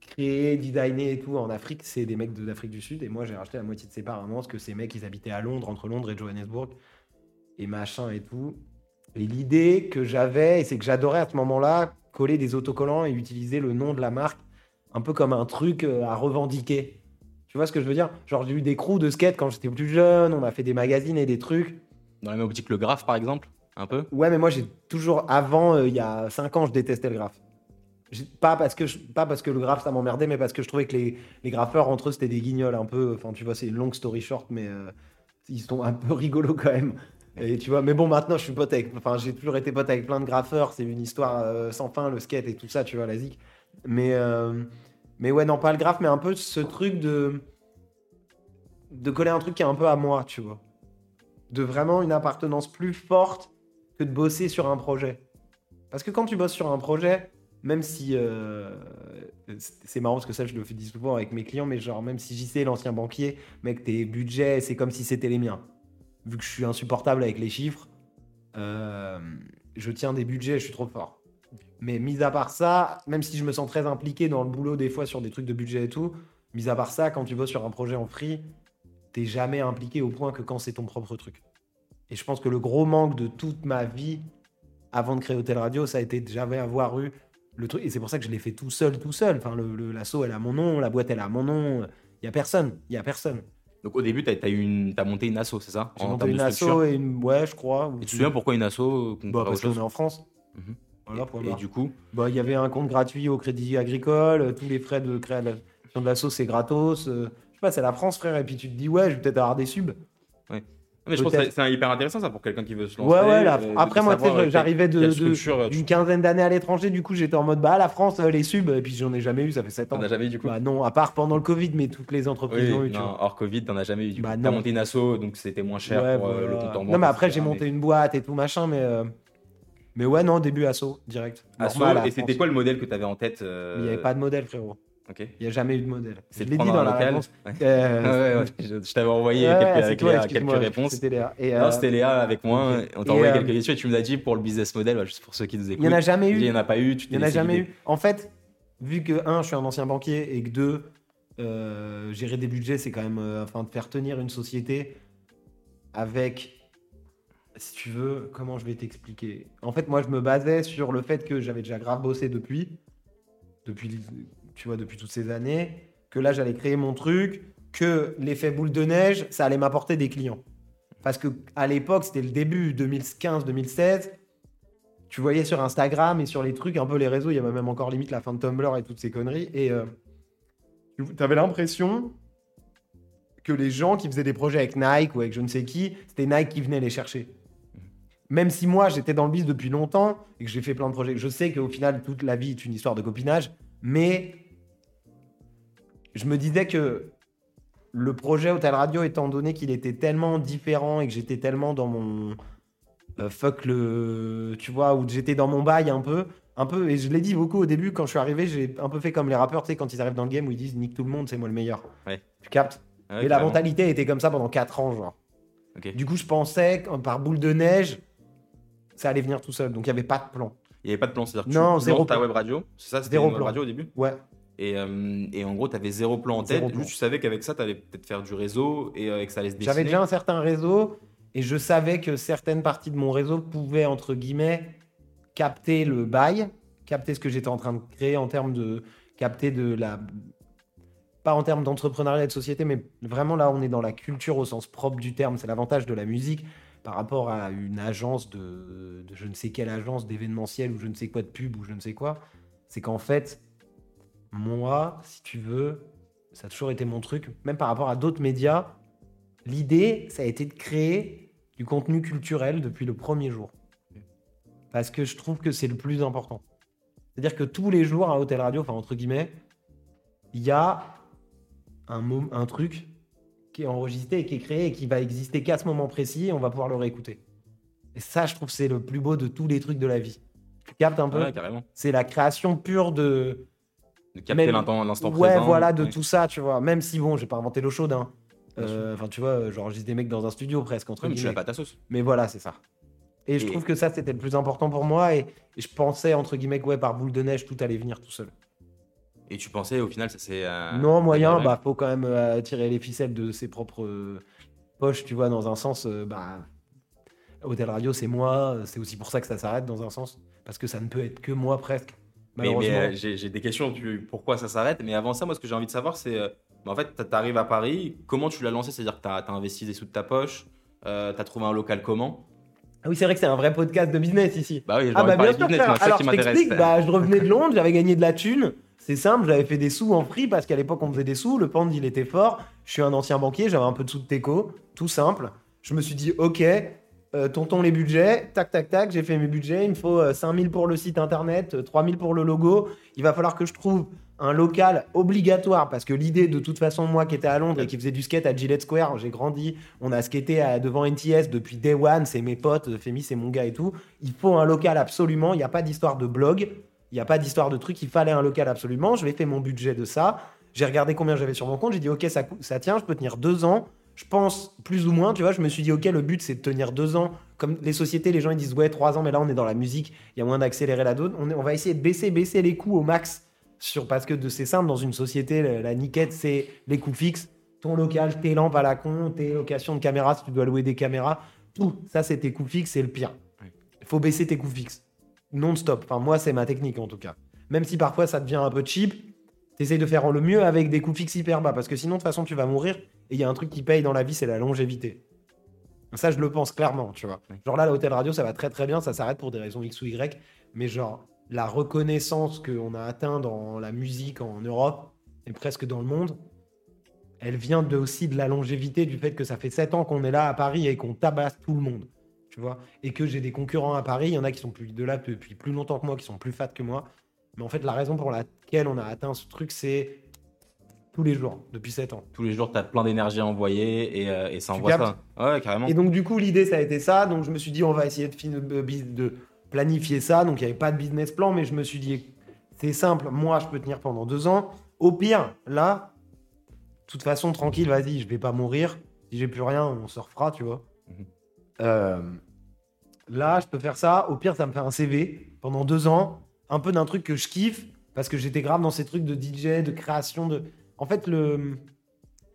[SPEAKER 1] créée, designée et tout en Afrique, c'est des mecs de l'Afrique du Sud. Et moi, j'ai racheté la moitié de ses parts à un moment parce que ces mecs, ils habitaient à Londres, entre Londres et Johannesburg et machin et tout. Et l'idée que j'avais, et c'est que j'adorais à ce moment-là coller des autocollants et utiliser le nom de la marque un peu comme un truc euh, à revendiquer. Tu vois ce que je veux dire? Genre, j'ai eu des crews de skate quand j'étais plus jeune, on a fait des magazines et des trucs.
[SPEAKER 2] Dans la même optique que le graphe, par exemple Un peu?
[SPEAKER 1] Ouais, mais moi, j'ai toujours, avant, euh, il y a 5 ans, je détestais le graphe. Pas parce, que pas parce que le graphe, ça m'emmerdait, mais parce que je trouvais que les, les graffeurs, entre eux, c'était des guignols un peu. Enfin, tu vois, c'est une longue story short, mais euh, ils sont un peu rigolos quand même. Et tu vois, mais bon, maintenant, je suis pote avec. Enfin, j'ai toujours été pote avec plein de graffeurs. C'est une histoire euh, sans fin, le skate et tout ça, tu vois, la zik. Mais, euh, mais ouais, non, pas le graphe, mais un peu ce truc de. de coller un truc qui est un peu à moi, tu vois. De vraiment une appartenance plus forte que de bosser sur un projet. Parce que quand tu bosses sur un projet, même si. euh, c'est marrant parce que ça, je le fais souvent avec mes clients, mais genre, même si j'y sais, l'ancien banquier, mec, tes budgets, c'est comme si c'était les miens. Vu que je suis insupportable avec les chiffres, euh, je tiens des budgets, je suis trop fort. Mais mis à part ça, même si je me sens très impliqué dans le boulot des fois sur des trucs de budget et tout, mis à part ça, quand tu bosses sur un projet en free, t'es jamais impliqué au point que quand c'est ton propre truc. Et je pense que le gros manque de toute ma vie avant de créer Hôtel Radio, ça a été de jamais avoir eu le truc. Et c'est pour ça que je l'ai fait tout seul, tout seul. Enfin, le, l'assaut, elle a mon nom, la boîte, elle a mon nom. Il y a personne, il y a personne.
[SPEAKER 2] Donc au début, tu as, monté une asso, c'est ça
[SPEAKER 1] J'ai monté une asso et une... Ouais, je crois.
[SPEAKER 2] Et tu te souviens pourquoi une asso
[SPEAKER 1] bah, Parce qu'on est en France.
[SPEAKER 2] Mhm.
[SPEAKER 1] Voilà,
[SPEAKER 2] Et du coup,
[SPEAKER 1] Bah, il y avait un compte gratuit au Crédit Agricole, tous les frais de création de la sauce, c'est gratos. euh, je sais pas, c'est la France, frère. Et puis tu te dis, ouais, je vais peut-être avoir des subs.
[SPEAKER 2] Mais je pense que c'est hyper intéressant ça pour quelqu'un qui veut se lancer.
[SPEAKER 1] Ouais, ouais, là,
[SPEAKER 2] euh,
[SPEAKER 1] après, moi, tu sais,
[SPEAKER 2] savoir, euh,
[SPEAKER 1] j'arrivais
[SPEAKER 2] euh,
[SPEAKER 1] D'une quinzaine d'années à l'étranger, du coup, j'étais en mode, bah, la France, euh, les subs, et puis j'en ai jamais eu, ça fait 7 ans.
[SPEAKER 2] t'en as jamais eu du coup
[SPEAKER 1] Bah, non, à part pendant le Covid, mais toutes les entreprises
[SPEAKER 2] Oui,
[SPEAKER 1] ont eu, tu
[SPEAKER 2] non,
[SPEAKER 1] vois.
[SPEAKER 2] hors Covid, t'en as jamais eu du coup.
[SPEAKER 1] Bah,
[SPEAKER 2] T'as monté une asso, donc c'était moins cher
[SPEAKER 1] Ouais,
[SPEAKER 2] pour euh, le compte en banque.
[SPEAKER 1] Non, mais après, j'ai monté une boîte et tout, machin, mais. euh, Mais ouais, non, début asso, direct.
[SPEAKER 2] Asso, et c'était quoi le modèle que t'avais en tête
[SPEAKER 1] Il n'y avait pas de modèle, frérot. Il n'y a jamais eu de modèle.
[SPEAKER 2] C'est
[SPEAKER 1] dit dans la réponse.
[SPEAKER 2] Ouais.
[SPEAKER 1] Euh,
[SPEAKER 2] Ouais, ouais, je, je t'avais envoyé quelques,
[SPEAKER 1] toi,
[SPEAKER 2] Léa, réponses.
[SPEAKER 1] C'était Léa. Euh,
[SPEAKER 2] c'était Léa avec moi. On t'a envoyé
[SPEAKER 1] euh,
[SPEAKER 2] quelques questions et tu nous as dit pour le business model, juste pour ceux qui nous
[SPEAKER 1] Il
[SPEAKER 2] écoutent.
[SPEAKER 1] n'y en a jamais
[SPEAKER 2] Il
[SPEAKER 1] eu.
[SPEAKER 2] n'y en a pas eu. Tu
[SPEAKER 1] Il n'y en a jamais eu. En fait, vu que, un, je suis un ancien banquier et que deux, euh, gérer des budgets, c'est quand même. enfin, de faire tenir une société avec. Si tu veux, comment je vais t'expliquer? En fait, moi, je me basais sur le fait que j'avais déjà grave bossé depuis. Depuis, tu vois, depuis toutes ces années. Que là, j'allais créer mon truc. Que l'effet boule de neige, ça allait m'apporter des clients. Parce que à l'époque, c'était le début, 2015-2016 tu voyais sur Instagram et sur les trucs, un peu les réseaux, il y avait même encore limite la fin de Tumblr et toutes ces conneries. Et euh, tu avais l'impression que les gens qui faisaient des projets avec Nike ou avec je ne sais qui, c'était Nike qui venait les chercher. Même si moi j'étais dans le biz depuis longtemps et que j'ai fait plein de projets, je sais qu'au final toute la vie est une histoire de copinage, mais je me disais que le projet Hôtel Radio, étant donné qu'il était tellement différent et que j'étais tellement dans mon euh, fuck le. Tu vois, où j'étais dans mon bail un peu. Un peu, et je l'ai dit beaucoup au début, quand je suis arrivé, j'ai un peu fait comme les rappeurs, tu sais, quand ils arrivent dans le game où ils disent nique tout le monde, c'est moi le meilleur.
[SPEAKER 2] Ouais.
[SPEAKER 1] Tu captes
[SPEAKER 2] Ouais,
[SPEAKER 1] Et la mentalité était comme ça pendant 4 ans, genre. Du coup, je pensais, que, par boule de neige, ça allait venir tout seul. Donc, il n'y avait pas de plan.
[SPEAKER 2] Il n'y avait pas de plan, c'est-à-dire que
[SPEAKER 1] Non,
[SPEAKER 2] tu
[SPEAKER 1] zéro
[SPEAKER 2] ta
[SPEAKER 1] plan.
[SPEAKER 2] web radio, c'est ça, c'était une web radio au début
[SPEAKER 1] Ouais.
[SPEAKER 2] Et, euh, et en gros, tu avais zéro plan en tête, juste tu savais qu'avec ça, tu allais peut-être faire du réseau et euh, que ça allait se dessiner.
[SPEAKER 1] J'avais déjà un certain réseau et je savais que certaines parties de mon réseau pouvaient, entre guillemets, capter le bail, capter ce que j'étais en train de créer en termes de capter de la. Pas en termes d'entrepreneuriat et de société, mais vraiment là, on est dans la culture au sens propre du terme. C'est l'avantage de la musique. par rapport à une agence de, de je ne sais quelle agence d'événementiel ou je ne sais quoi de pub ou je ne sais quoi, c'est qu'en fait, moi, si tu veux, ça a toujours été mon truc, même par rapport à d'autres médias, l'idée, ça a été de créer du contenu culturel depuis le premier jour. Parce que je trouve que c'est le plus important. C'est-à-dire que tous les jours à Hôtel Radio, enfin entre guillemets, il y a un, un truc qui est enregistré et qui est créé et qui va exister qu'à ce moment précis et on va pouvoir le réécouter. Et ça, je trouve c'est le plus beau de tous les trucs de la vie. Tu captes un peu?
[SPEAKER 2] Ouais.
[SPEAKER 1] C'est la création pure de,
[SPEAKER 2] De capter l'instant
[SPEAKER 1] ouais,
[SPEAKER 2] présent.
[SPEAKER 1] voilà, de
[SPEAKER 2] Ouais.
[SPEAKER 1] tout ça, tu vois. Même si, bon, j'ai pas inventé l'eau chaude, hein. Euh, Enfin, tu vois, j'enregistre des mecs dans un studio presque, entre
[SPEAKER 2] Ouais, mais tu
[SPEAKER 1] guillemets.
[SPEAKER 2] l'as pas ta sauce.
[SPEAKER 1] Mais voilà, c'est ça. Et je trouve que ça, c'était le plus important pour moi. Et, et je pensais, entre guillemets, que ouais, par boule de neige, tout allait venir tout seul.
[SPEAKER 2] Et tu pensais au final ça c'est. euh,
[SPEAKER 1] non, moyen, bah, faut quand même euh, tirer les ficelles de ses propres euh, poches, tu vois, dans un sens. euh, bah, Hôtel Radio, c'est moi. C'est aussi pour ça que ça s'arrête, dans un sens. Parce que ça ne peut être que moi, presque.
[SPEAKER 2] Mais, euh, j'ai des questions du pourquoi ça s'arrête. Mais avant ça, moi, ce que j'ai envie de savoir, c'est. euh, bah, en fait, tu arrives à Paris, comment tu l'as lancé? C'est-à-dire que tu as, investi des sous de ta poche, tu as trouvé un local comment?
[SPEAKER 1] Ah oui, c'est vrai que c'est un vrai podcast de business ici.
[SPEAKER 2] Bah oui,
[SPEAKER 1] Ah bah bien sûr,
[SPEAKER 2] business,
[SPEAKER 1] Alors
[SPEAKER 2] qui
[SPEAKER 1] je t'explique, bah, je revenais de Londres, j'avais gagné de la thune. C'est simple, j'avais fait des sous en free parce qu'à l'époque on faisait des sous, le pound il était fort. Je suis un ancien banquier, j'avais un peu de sous de teco, tout simple. Je me suis dit, ok, euh, tonton les budgets, tac tac tac, j'ai fait mes budgets, il me faut euh, 5000 pour le site internet, euh, 3000 pour le logo. Il va falloir que je trouve un local obligatoire parce que l'idée de toute façon moi qui étais à Londres et qui faisait du skate à Gillette Square, j'ai grandi, on a skaté devant NTS depuis day one, c'est mes potes, Femi c'est mon gars et tout. Il faut un local absolument, il n'y a pas d'histoire de blog, il n'y a pas d'histoire de truc, il fallait un local absolument. Je vais fait mon budget de ça, j'ai regardé combien j'avais sur mon compte, j'ai dit ok ça, ça tient, je peux tenir deux ans. Je pense plus ou moins, tu vois, je me suis dit ok le but c'est de tenir deux ans. Comme les sociétés, les gens ils disent ouais trois ans, mais là on est dans la musique, il y a moyen d'accélérer la donne. On, va essayer de baisser, baisser les coûts au max sur parce que de c'est simple dans une société, la, la niquette c'est les coûts fixes, ton local, tes lampes à la con, tes locations de caméras si tu dois louer des caméras, tout ça c'est tes coûts fixes, c'est le pire. Il faut baisser tes coûts fixes non-stop. Enfin moi c'est ma technique en tout cas. Même si parfois ça devient un peu cheap, t'essayes de faire le mieux avec des coûts fixes hyper bas parce que sinon de toute façon tu vas mourir et il y a un truc qui paye dans la vie c'est la longévité. Ça je le pense clairement, tu vois. Genre là l'hôtel radio ça va très très bien, ça s'arrête pour des raisons X ou Y, mais genre la reconnaissance qu'on a atteint dans la musique en Europe et presque dans le monde, elle vient de, aussi de la longévité du fait que ça fait 7 ans qu'on est là à Paris et qu'on tabasse tout le monde. Tu vois Et que j'ai des concurrents à Paris, il y en a qui sont plus de là depuis plus longtemps que moi, qui sont plus fat que moi. Mais en fait, la raison pour laquelle on a atteint ce truc, c'est tous les jours, depuis 7 ans.
[SPEAKER 2] Tous les jours, tu as plein d'énergie à envoyer et, euh, et ça envoie ça. Ouais, carrément.
[SPEAKER 1] Et donc, du coup, l'idée, ça a été ça. Donc, je me suis dit, on va essayer de, planifier ça. Donc, il n'y avait pas de business plan, mais je me suis dit, c'est simple, moi, je peux tenir pendant deux ans. Au pire, là, de toute façon, tranquille, vas-y, je vais pas mourir. Si j'ai plus rien, on se refera, tu vois.
[SPEAKER 2] Mhm.
[SPEAKER 1] Euh, là, je peux faire ça. Au pire, ça me fait un CV pendant deux ans. Un peu d'un truc que je kiffe, parce que j'étais grave dans ces trucs de DJ, de création, de... En fait, le...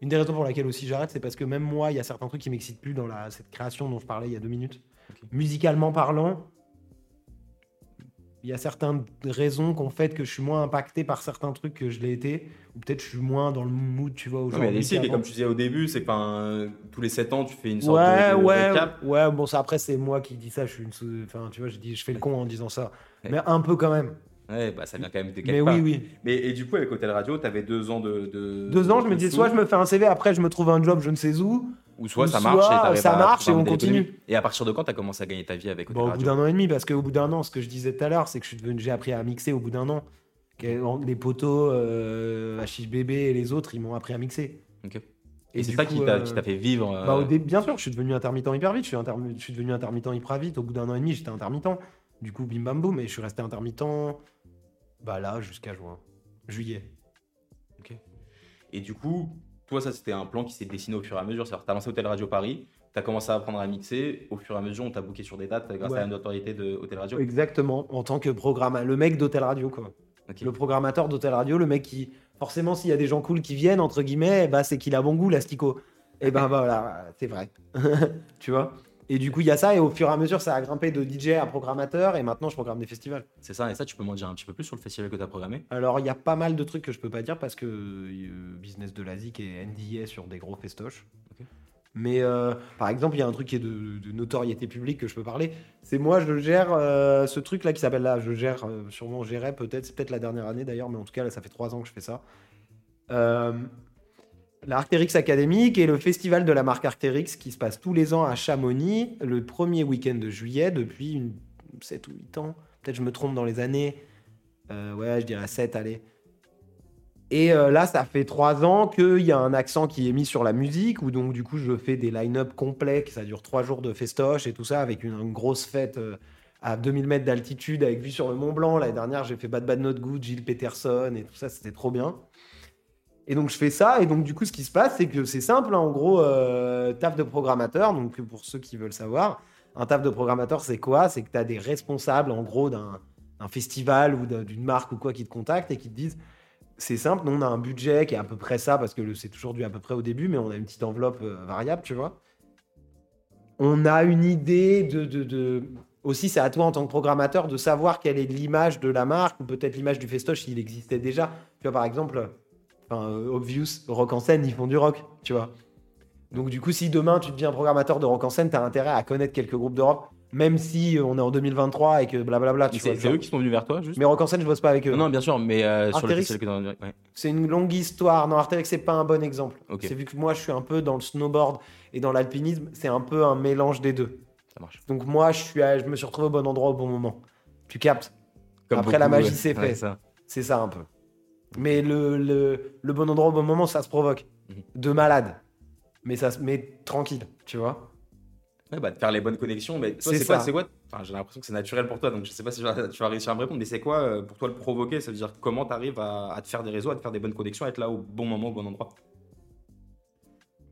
[SPEAKER 1] Une des raisons pour laquelle aussi j'arrête, c'est parce que même moi, il y a certains trucs qui m'excitent plus dans la, cette création dont je parlais il y a deux minutes. Musicalement parlant, il y a certaines raisons qui ont fait que je suis moins impacté par certains trucs que je l'ai été, ou peut-être je suis moins dans le mood, tu vois,
[SPEAKER 2] mais
[SPEAKER 1] aujourd'hui.
[SPEAKER 2] cycles, et
[SPEAKER 1] qu'avant.
[SPEAKER 2] comme tu disais au début, c'est que enfin, tous les 7 ans, tu fais une sorte
[SPEAKER 1] Ouais,
[SPEAKER 2] de, de
[SPEAKER 1] ouais,
[SPEAKER 2] récap.
[SPEAKER 1] ouais, bon, ça après, c'est moi qui dis ça, je suis une. Enfin, tu vois, je, dis, je fais le con en disant ça.
[SPEAKER 2] Ouais.
[SPEAKER 1] Mais un peu quand même.
[SPEAKER 2] Ouais, bah, ça vient quand même de quelque
[SPEAKER 1] Mais
[SPEAKER 2] part.
[SPEAKER 1] oui, oui.
[SPEAKER 2] Mais et du coup, avec Hôtel Radio, tu avais deux ans de. de
[SPEAKER 1] Deux ans, je me disais, soit je me fais un CV, après je me trouve un job, je ne sais où.
[SPEAKER 2] Ou soit
[SPEAKER 1] ou
[SPEAKER 2] ça marche
[SPEAKER 1] soit
[SPEAKER 2] et
[SPEAKER 1] ça marche et on continue.
[SPEAKER 2] Et à partir de quand tu as commencé à gagner ta vie avec Hôtel
[SPEAKER 1] Bon, au bout
[SPEAKER 2] Radio
[SPEAKER 1] d'un an et demi, parce qu'au bout d'un an, ce que je disais tout à l'heure, c'est que je suis devenu, j'ai appris à mixer au bout d'un an. Les poteaux, euh, Bébé et les autres, ils m'ont appris à mixer.
[SPEAKER 2] Ok.
[SPEAKER 1] Et
[SPEAKER 2] Et c'est ça
[SPEAKER 1] coup,
[SPEAKER 2] qui t'a
[SPEAKER 1] euh,
[SPEAKER 2] qui t'a fait vivre. euh,
[SPEAKER 1] Bah, au dé- bien sûr, je suis devenu intermittent hyper vite. Je suis, je suis devenu intermittent hyper vite. Au bout d'un an et demi, j'étais intermittent. Du coup, bim bam boum. Et je suis resté intermittent bah là jusqu'à juin. Juillet.
[SPEAKER 2] Et du coup, toi, ça, c'était un plan qui s'est dessiné au fur et à mesure. C'est-à-dire, tu as lancé Hôtel Radio Paris, tu as commencé à apprendre à mixer. Au fur et à mesure, on t'a booké sur des dates grâce
[SPEAKER 1] Ouais.
[SPEAKER 2] à la notoriété de Hôtel Radio.
[SPEAKER 1] Exactement. En tant que programme, le mec d'Hôtel Radio, quoi.
[SPEAKER 2] Ok.
[SPEAKER 1] Le programmateur d'Hôtel Radio, le mec qui, forcément, s'il y a des gens cool qui viennent, entre guillemets, bah, c'est qu'il a bon goût, l'astico. Et ben voilà, c'est vrai. tu vois? Et du coup, il y a ça, et au fur et à mesure, ça a grimpé de DJ à programmateur, et maintenant, je programme des festivals.
[SPEAKER 2] C'est ça, et ça, tu peux m'en dire un petit peu plus sur le festival que tu as programmé?
[SPEAKER 1] Alors, il y a pas mal de trucs que je peux pas dire parce que euh, business de la ZIC et NDA sur des gros festoches. Mais euh, par exemple, il y a un truc qui est de, de notoriété publique que je peux parler. C'est moi, je gère euh, ce truc-là qui s'appelle là, je gère, euh, sûrement gérais peut-être, c'est peut-être la dernière année d'ailleurs, mais en tout cas, là, ça fait trois ans que je fais ça. La Arcteryx Academy, qui est le festival de la marque Arcteryx qui se passe tous les ans à Chamonix, le premier week-end de juillet depuis une, 7 ou 8 ans. Peut-être je me trompe dans les années. Euh, ouais, je dirais 7, allez. Et euh, là, ça fait trois ans qu'il y a un accent qui est mis sur la musique, où donc du coup je fais des line-up complets, ça dure trois jours de festoche et tout ça, avec une, une grosse fête euh, à 2000 mètres d'altitude, avec vue sur le Mont Blanc. L'année dernière, j'ai fait Bad Bad Not Good, Gilles Peterson et tout ça, c'était trop bien. Et donc je fais ça, et donc du coup ce qui se passe, c'est que c'est simple, hein, en gros, euh, taf de programmateur, donc pour ceux qui veulent savoir, un taf de programmateur c'est quoi? C'est que tu as des responsables en gros d'un festival ou d'un- d'une marque ou quoi qui te contactent et qui te disent c'est simple, nous on a un budget qui est à peu près ça, parce que c'est toujours dû à peu près au début, mais on a une petite enveloppe euh, variable, tu vois. On a une idée de... de, de- Aussi, c'est à toi en tant que programmateur de savoir quelle est l'image de la marque, ou peut-être l'image du festoche s'il existait déjà. Tu vois, par exemple, enfin, euh, Obvious, Rock en scène, ils font du rock, tu vois. Donc du coup, si demain tu deviens programmateur de rock en scène, tu as intérêt à connaître quelques groupes de rock, même si euh, on est en 2023 et que blablabla, tu
[SPEAKER 2] C'est
[SPEAKER 1] vois.
[SPEAKER 2] c'est
[SPEAKER 1] genre.
[SPEAKER 2] eux qui sont venus vers toi, juste?
[SPEAKER 1] Mais rock en scène, je bosse pas avec eux.
[SPEAKER 2] Non, non, bien sûr, mais euh, sur le que t'as- ouais.
[SPEAKER 1] C'est une longue histoire. Non, Artérix, c'est pas un bon exemple.
[SPEAKER 2] Ok.
[SPEAKER 1] C'est vu que moi, je suis un peu dans le snowboard et dans l'alpinisme, c'est un peu un mélange des deux.
[SPEAKER 2] Ça marche.
[SPEAKER 1] Donc moi, je, suis à- je me suis retrouvé au bon endroit au bon moment. Tu captes? Après, la magie, c'est
[SPEAKER 2] ouais, ça.
[SPEAKER 1] C'est ça un peu. Mais le, le, le bon endroit au bon moment, ça se provoque.
[SPEAKER 2] Mhm.
[SPEAKER 1] De malade. Mais, ça, se- mais tranquille, tu vois.
[SPEAKER 2] Ouais, bah, de faire les bonnes connexions. Mais toi,
[SPEAKER 1] C'est
[SPEAKER 2] quoi, quoi Enfin, j'ai l'impression que c'est naturel pour toi, donc je sais pas si tu vas réussir à me répondre. Mais c'est quoi euh, pour toi le provoquer? Ça veut dire comment tu arrives à, à te faire des réseaux, à te faire des bonnes connexions, à être là au bon moment, au bon endroit?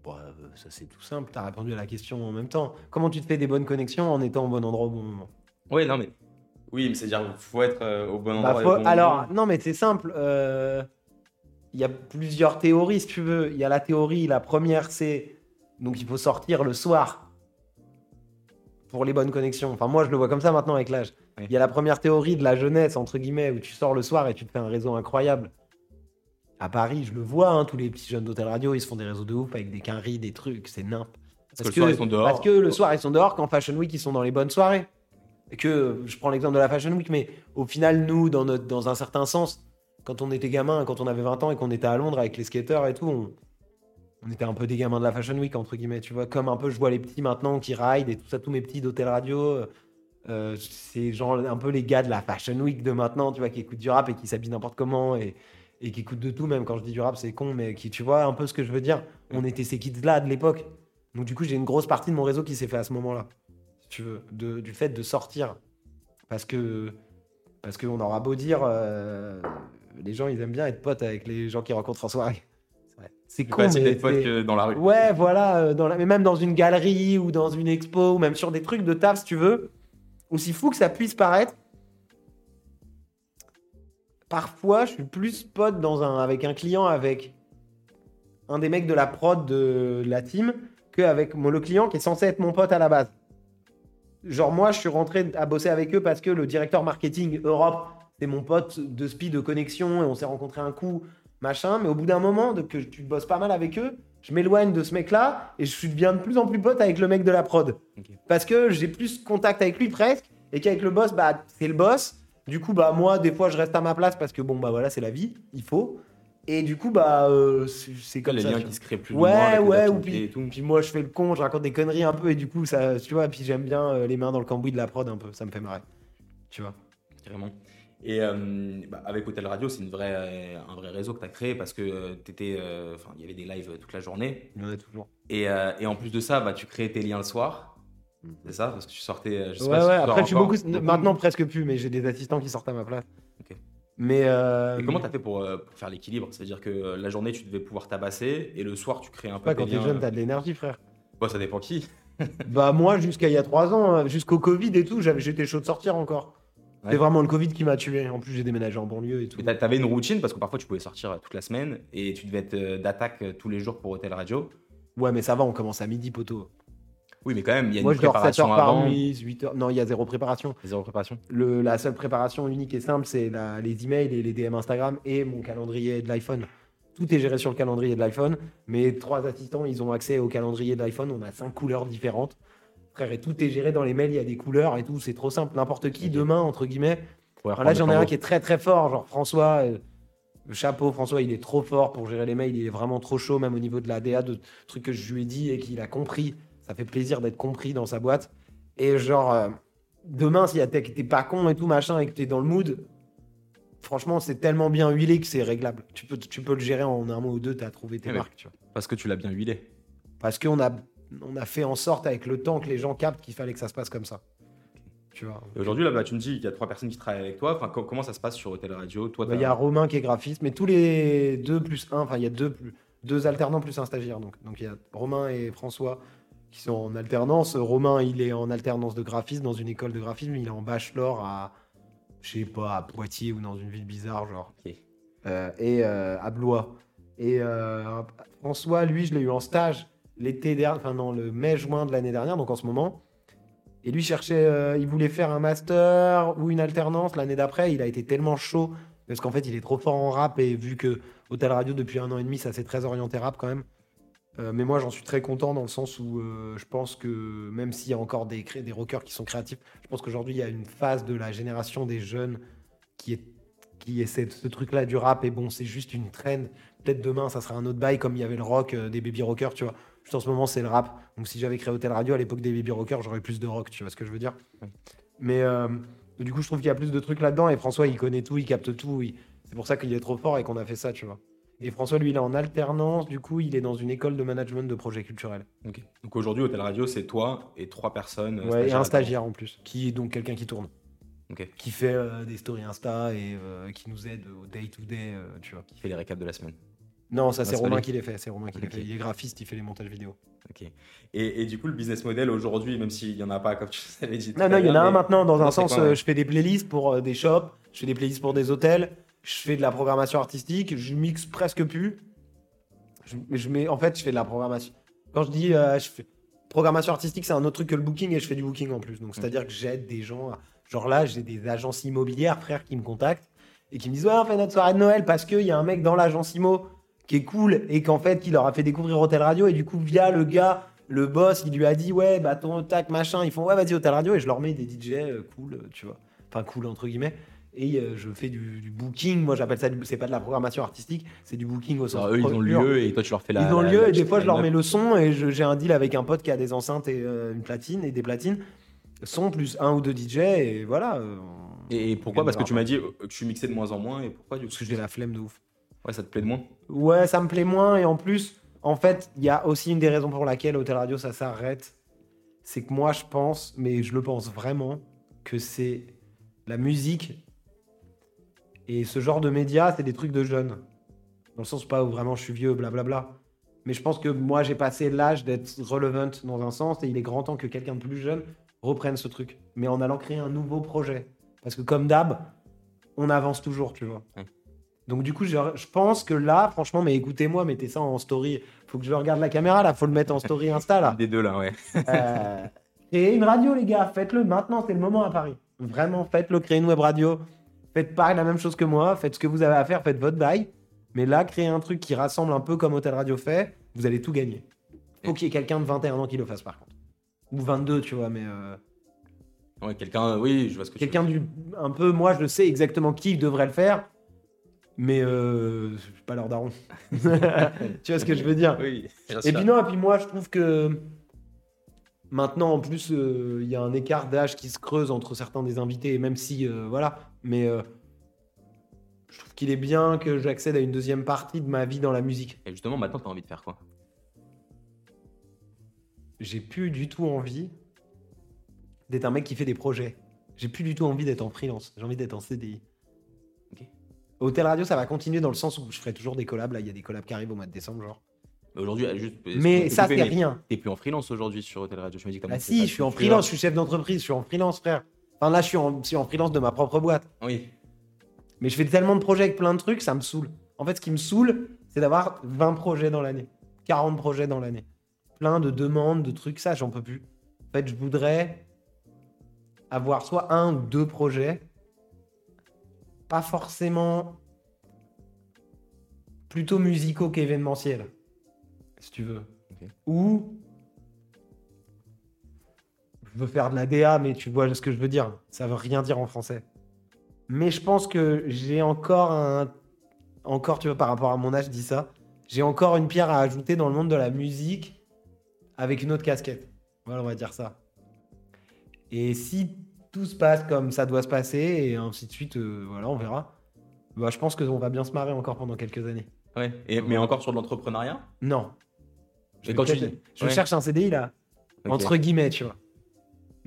[SPEAKER 1] Bon, euh, ça, c'est tout simple. Tu as répondu à la question en même temps. Comment tu te fais des bonnes connexions en étant au bon endroit au bon moment?
[SPEAKER 2] Ouais, non, mais. Oui, mais c'est-à-dire faut être euh, au bon
[SPEAKER 1] Bah,
[SPEAKER 2] endroit.
[SPEAKER 1] faut-
[SPEAKER 2] bon
[SPEAKER 1] Alors,
[SPEAKER 2] moment.
[SPEAKER 1] non, mais c'est simple. euh, Il y a plusieurs théories, si tu veux. Il y a la théorie, la première, c'est. Donc, il faut sortir le soir pour les bonnes connexions. Enfin, moi, je le vois comme ça maintenant avec l'âge. Il
[SPEAKER 2] Oui.
[SPEAKER 1] y a la première théorie de la jeunesse, entre guillemets, où tu sors le soir et tu te fais un réseau incroyable. À Paris, je le vois, hein, tous les petits jeunes d'hôtel radio, ils se font des réseaux de ouf avec des quinries, des trucs, c'est nimp.
[SPEAKER 2] Parce que le soir, ils sont dehors.
[SPEAKER 1] Parce que le soir, ils sont dehors, qu'en Fashion Week, ils sont dans les bonnes soirées. Que, je prends l'exemple de la Fashion Week, mais au final, nous, dans un certain sens, quand on était gamin, quand on avait 20 ans et qu'on était à Londres avec les skateurs et tout, on, on était un peu des gamins de la Fashion Week, entre guillemets, tu vois. Comme un peu, je vois les petits maintenant qui ride et tout ça, tous mes petits d'hôtel radio. euh, c'est genre un peu les gars de la Fashion Week de maintenant, tu vois, qui écoutent du rap et qui s'habillent n'importe comment et, et qui écoutent de tout, même quand je dis du rap, c'est con, mais qui, tu vois, un peu ce que je veux dire. On était ces kids-là de l'époque. Donc, du coup, j'ai une grosse partie de mon réseau qui s'est fait à ce moment-là, si tu veux, de- du fait de sortir. Parce que, parce qu'on aura beau dire, euh, les gens, ils aiment bien être potes avec les gens qu'ils rencontrent en soirée.
[SPEAKER 2] C'est
[SPEAKER 1] con,
[SPEAKER 2] facile
[SPEAKER 1] mais
[SPEAKER 2] d'être pote
[SPEAKER 1] c'est-
[SPEAKER 2] que dans la rue.
[SPEAKER 1] Ouais, voilà, euh, dans la... mais même dans une galerie ou dans une expo ou même sur des trucs de taf, si tu veux, aussi fou que ça puisse paraître. Parfois, je suis plus pote dans un... avec un client, avec un des mecs de la prod de la team, qu'avec mon- le client qui est censé être mon pote à la base. Genre, moi, je suis rentré à bosser avec eux parce que le directeur marketing Europe, c'est mon pote de speed de connexion et on s'est rencontré un coup, machin. Mais au bout d'un moment, de, que tu bosses pas mal avec eux, je m'éloigne de ce mec-là et je suis deviens de plus en plus pote avec le mec de la prod. Parce que j'ai plus contact avec lui presque et qu'avec le boss, bah, c'est le boss. Du coup, bah, moi, des fois, je reste à ma place parce que bon, bah voilà, c'est la vie, il faut. Et du coup, bah, euh, c'est comme
[SPEAKER 2] les
[SPEAKER 1] ça.
[SPEAKER 2] liens
[SPEAKER 1] tu
[SPEAKER 2] qui se créent plus
[SPEAKER 1] Ouais,
[SPEAKER 2] les
[SPEAKER 1] ouais, ou puis,
[SPEAKER 2] et tout.
[SPEAKER 1] puis moi je fais le con, je raconte des conneries un peu et du coup, ça, tu vois, puis j'aime bien euh, les mains dans le cambouis de la prod un peu, ça me fait marrer. Tu vois.
[SPEAKER 2] Carrément. Et euh, bah, avec Hôtel Radio, c'est une vraie, un vrai réseau que tu as créé parce que euh, t'étais, euh, enfin, il y avait des lives toute la journée.
[SPEAKER 1] Il y en a toujours.
[SPEAKER 2] Et, euh, et en plus de ça, bah, tu créais tes liens le soir. C'est ça? Parce que tu sortais. Je sais
[SPEAKER 1] Ouais,
[SPEAKER 2] pas si
[SPEAKER 1] ouais,
[SPEAKER 2] tu
[SPEAKER 1] après je suis
[SPEAKER 2] encore.
[SPEAKER 1] beaucoup. Maintenant presque plus, mais j'ai des assistants qui sortent à ma place.
[SPEAKER 2] Ok.
[SPEAKER 1] Mais. euh,
[SPEAKER 2] Et comment tu as fait pour, euh, pour faire l'équilibre? C'est-à-dire que euh, la journée, tu devais pouvoir tabasser et le soir, tu crées un peu
[SPEAKER 1] pas
[SPEAKER 2] tes
[SPEAKER 1] quand t'es jeune, t'as de l'énergie, frère.
[SPEAKER 2] Bon, ça dépend qui.
[SPEAKER 1] bah, moi, jusqu'à il y a trois ans, euh, jusqu'au Covid et tout, j'avais- j'étais chaud de sortir encore.
[SPEAKER 2] Ouais.
[SPEAKER 1] C'est vraiment le Covid qui m'a tué. En plus, j'ai déménagé en banlieue et tout.
[SPEAKER 2] Mais t'avais une routine parce que parfois, tu pouvais sortir toute la semaine et tu devais être d'attaque tous les jours pour Hôtel Radio.
[SPEAKER 1] Ouais, mais ça va, on commence à midi, poteau.
[SPEAKER 2] Oui, mais quand même, il y a
[SPEAKER 1] Moi,
[SPEAKER 2] une
[SPEAKER 1] je dors 7
[SPEAKER 2] préparation
[SPEAKER 1] heures par nuit, 8 heures. Non, il y a zéro préparation.
[SPEAKER 2] Zéro préparation.
[SPEAKER 1] Le, la seule préparation unique et simple, c'est les emails et les DM Instagram et mon calendrier de l'iPhone. tout est géré sur le calendrier de l'iPhone. Mes trois assistants, ils ont accès au calendrier de l'iPhone. On a cinq couleurs différentes. Frère, et tout est géré dans les mails. Il y a des couleurs et tout. C'est trop simple. N'importe qui, demain, entre guillemets. Alors là, j'en ai un qui est très très fort. Genre François, euh, le chapeau, François, il est trop fort pour gérer les mails. Il est vraiment trop chaud, même au niveau de la DA, de trucs que je lui ai dit et qu'il a compris. Ça fait plaisir d'être compris dans sa boîte. Et genre, euh, demain, si t'es pas con et tout, machin, et que t'es dans le mood, franchement, c'est tellement bien huilé que c'est réglable. Tu peux, tu peux le gérer en un mois ou deux, t'as trouvé tes
[SPEAKER 2] Eh ouais.
[SPEAKER 1] marques, tu vois.
[SPEAKER 2] Parce que tu l'as bien huilé.
[SPEAKER 1] Parce qu'on a, on a fait en sorte avec le temps que les gens captent qu'il fallait que ça se passe comme ça. Tu vois.
[SPEAKER 2] Et aujourd'hui, là, bah, tu me dis qu'il y a trois personnes qui travaillent avec toi. Enfin, co- comment ça se passe sur Hôtel Radio Toi,
[SPEAKER 1] Bah, Il y a Romain qui est graphiste, mais tous les deux plus un, enfin il y a deux, plus- deux alternants plus un stagiaire. Donc donc il y a Romain et François qui sont en alternance. Romain, il est en alternance de graphisme dans une école de graphisme. Il est en bachelor à, je sais pas, à Poitiers ou dans une ville bizarre, genre. Euh, et euh, à Blois. Et euh, François, lui, je l'ai eu en stage l'été dernier, enfin non, le mai-juin de l'année dernière, donc en ce moment. Et lui cherchait, il voulait faire un master ou une alternance l'année d'après. Il a été tellement chaud parce qu'en fait, il est trop fort en rap et vu que Hôtel Radio depuis un an et demi, ça s'est très orienté rap quand même. Euh, mais moi, j'en suis très content dans le sens où euh, je pense que même s'il y a encore des, rockers qui sont créatifs, je pense qu'aujourd'hui, il y a une phase de la génération des jeunes qui est qui est cette- ce truc-là du rap. Et bon, c'est juste une trend. Peut-être demain, ça sera un autre bail comme il y avait le rock euh, des baby rockers, tu vois. Juste en ce moment, c'est le rap. Donc si j'avais créé Hôtel Radio à l'époque des baby rockers, j'aurais plus de rock, tu vois ce que je veux dire? Mais du coup, je trouve qu'il y a plus de trucs là-dedans. Et François, il connaît tout, il capte tout. il- C'est pour ça qu'il est trop fort et qu'on a fait ça, tu vois. Et François, lui, il est en alternance. Du coup, il est dans une école de management de projets culturels.
[SPEAKER 2] Donc aujourd'hui, Hôtel Radio, c'est toi et trois personnes.
[SPEAKER 1] Ouais, et un stagiaire en plus, qui est donc quelqu'un qui tourne. Qui fait euh, des stories Insta et euh, qui nous aide au day-to-day, euh, tu vois.
[SPEAKER 2] Qui fait les récaps de la semaine.
[SPEAKER 1] Non, ça c'est Romain qui les fait. C'est Romain qui les
[SPEAKER 2] Ok.
[SPEAKER 1] fait. Il est graphiste, il fait les montages vidéo.
[SPEAKER 2] Ok. Et, et du coup, le business model aujourd'hui, même s'il n'y en a pas, comme tu l'avais dit.
[SPEAKER 1] Non, non, il y en a un maintenant. Dans
[SPEAKER 2] Non,
[SPEAKER 1] un sens,
[SPEAKER 2] quoi, ouais.
[SPEAKER 1] je fais des playlists pour des shops, je fais des playlists pour des hôtels, je fais de la programmation artistique, je mixe presque plus. Je, je mets, en fait, je fais de la programmation. Quand je dis euh, je fais programmation artistique, c'est un autre truc que le booking et je fais du booking en plus. Donc, c'est-à-dire que j'aide des gens. à- Genre là, j'ai des agences immobilières, frères, qui me contactent et qui me disent Ouais, on fait notre soirée de Noël parce qu'il y a un mec dans l'agence immo qui est cool et qu'en fait, qui leur a fait découvrir Hôtel Radio et du coup, via le gars, le boss, il lui a dit Ouais, bah ton tac, machin. Ils font Ouais, vas-y, Hôtel Radio et je leur mets des DJ euh, cool, euh, tu vois. Enfin, cool entre guillemets. Et euh, je fais du, du booking. Moi, j'appelle ça, c'est pas de la programmation artistique, c'est du booking au sens
[SPEAKER 2] Alors, eux, ils ont le lieu et toi, tu leur fais la.
[SPEAKER 1] Ils ont le lieu
[SPEAKER 2] la
[SPEAKER 1] et des fois je leur mets le son et j'ai un deal avec un pote qui a des enceintes et euh, une platine et des platines. Son plus un ou deux DJ et voilà.
[SPEAKER 2] Et, et pourquoi? Parce que tu m'as dit euh, que je suis mixé de moins en moins. Et pourquoi
[SPEAKER 1] Parce que j'ai la flemme de ouf.
[SPEAKER 2] Ouais, ça te plaît de moins?
[SPEAKER 1] Ouais, ça me plaît moins et en plus, en fait, il y a aussi une des raisons pour laquelle Hôtel Radio ça s'arrête. C'est que moi je pense, mais je le pense vraiment, que c'est la musique et ce genre de médias, c'est des trucs de jeunes. Dans le sens pas où vraiment je suis vieux, blablabla. Mais je pense que moi j'ai passé l'âge d'être relevant dans un sens et il est grand temps que quelqu'un de plus jeune reprenne ce truc. Mais en allant créer un nouveau projet. Parce que comme d'hab, on avance toujours, tu vois.
[SPEAKER 2] Ouais.
[SPEAKER 1] Donc du coup, je, je pense que là, franchement, mais écoutez-moi, mettez ça en story. Faut que je regarde la caméra là, faut le mettre en story Insta là.
[SPEAKER 2] Des deux là, ouais.
[SPEAKER 1] Euh, créez une radio, les gars, faites-le maintenant, c'est le moment à Paris. Vraiment, faites-le, créez une web radio. Faites pas la même chose que moi, faites ce que vous avez à faire, faites votre bail. Mais là, créez un truc qui rassemble un peu comme Hôtel Radio fait, vous allez tout gagner. Faut qu'il y ait quelqu'un de 21 ans qui le fasse par contre. Ou 22, tu vois, mais euh,
[SPEAKER 2] Ouais, quelqu'un, oui, je vois ce que
[SPEAKER 1] quelqu'un du. Un peu, moi, je sais exactement qui devrait le faire, mais euh, je suis pas leur daron. tu vois ce que je veux dire?
[SPEAKER 2] Oui, bien
[SPEAKER 1] Et puis non, et puis moi je trouve que maintenant en plus euh, il y a un écart d'âge qui se creuse entre certains des invités, même si euh, voilà, mais euh, je trouve qu'il est bien que j'accède à une deuxième partie de ma vie dans la musique.
[SPEAKER 2] Et justement, maintenant, t'as envie de faire quoi?
[SPEAKER 1] J'ai plus du tout envie d'être un mec qui fait des projets. J'ai plus du tout envie d'être en freelance. J'ai envie d'être en CDI.
[SPEAKER 2] Ok.
[SPEAKER 1] Hôtel Radio, ça va continuer dans le sens où je ferai toujours des collabs. Là, il y a des collabs qui arrivent au mois de décembre, genre.
[SPEAKER 2] Aujourd'hui, juste.
[SPEAKER 1] Mais ça, c'est rien.
[SPEAKER 2] T'es plus en freelance aujourd'hui sur Hôtel Radio. Je me dis comment
[SPEAKER 1] Ah si, je suis en freelance, je suis chef d'entreprise, je suis en freelance, frère. Enfin là, je suis en, je suis en freelance de ma propre boîte.
[SPEAKER 2] Oui.
[SPEAKER 1] Mais je fais tellement de projets avec plein de trucs, ça me saoule. En fait, ce qui me saoule, c'est d'avoir 20 projets dans l'année, 40 projets dans l'année. Plein de demandes, de trucs, ça, j'en peux plus. En fait, je voudrais avoir soit un ou deux projets, pas forcément plutôt musicaux qu'événementiels, si tu veux. Ou veux faire de la DA, mais tu vois ce que je veux dire. Ça veut rien dire en français. Mais je pense que j'ai encore un. Encore, tu vois, par rapport à mon âge, je dis ça. J'ai encore une pierre à ajouter dans le monde de la musique avec une autre casquette. Voilà, on va dire ça. Et si tout se passe comme ça doit se passer, et ainsi de suite, euh, voilà, on verra. Bah, je pense qu'on va bien se marrer encore pendant quelques années.
[SPEAKER 2] Ouais. Et, mais encore sur de l'entrepreneuriat?
[SPEAKER 1] Non. Je,
[SPEAKER 2] quand tu
[SPEAKER 1] je
[SPEAKER 2] ouais.
[SPEAKER 1] cherche un CDI là, entre guillemets, tu vois.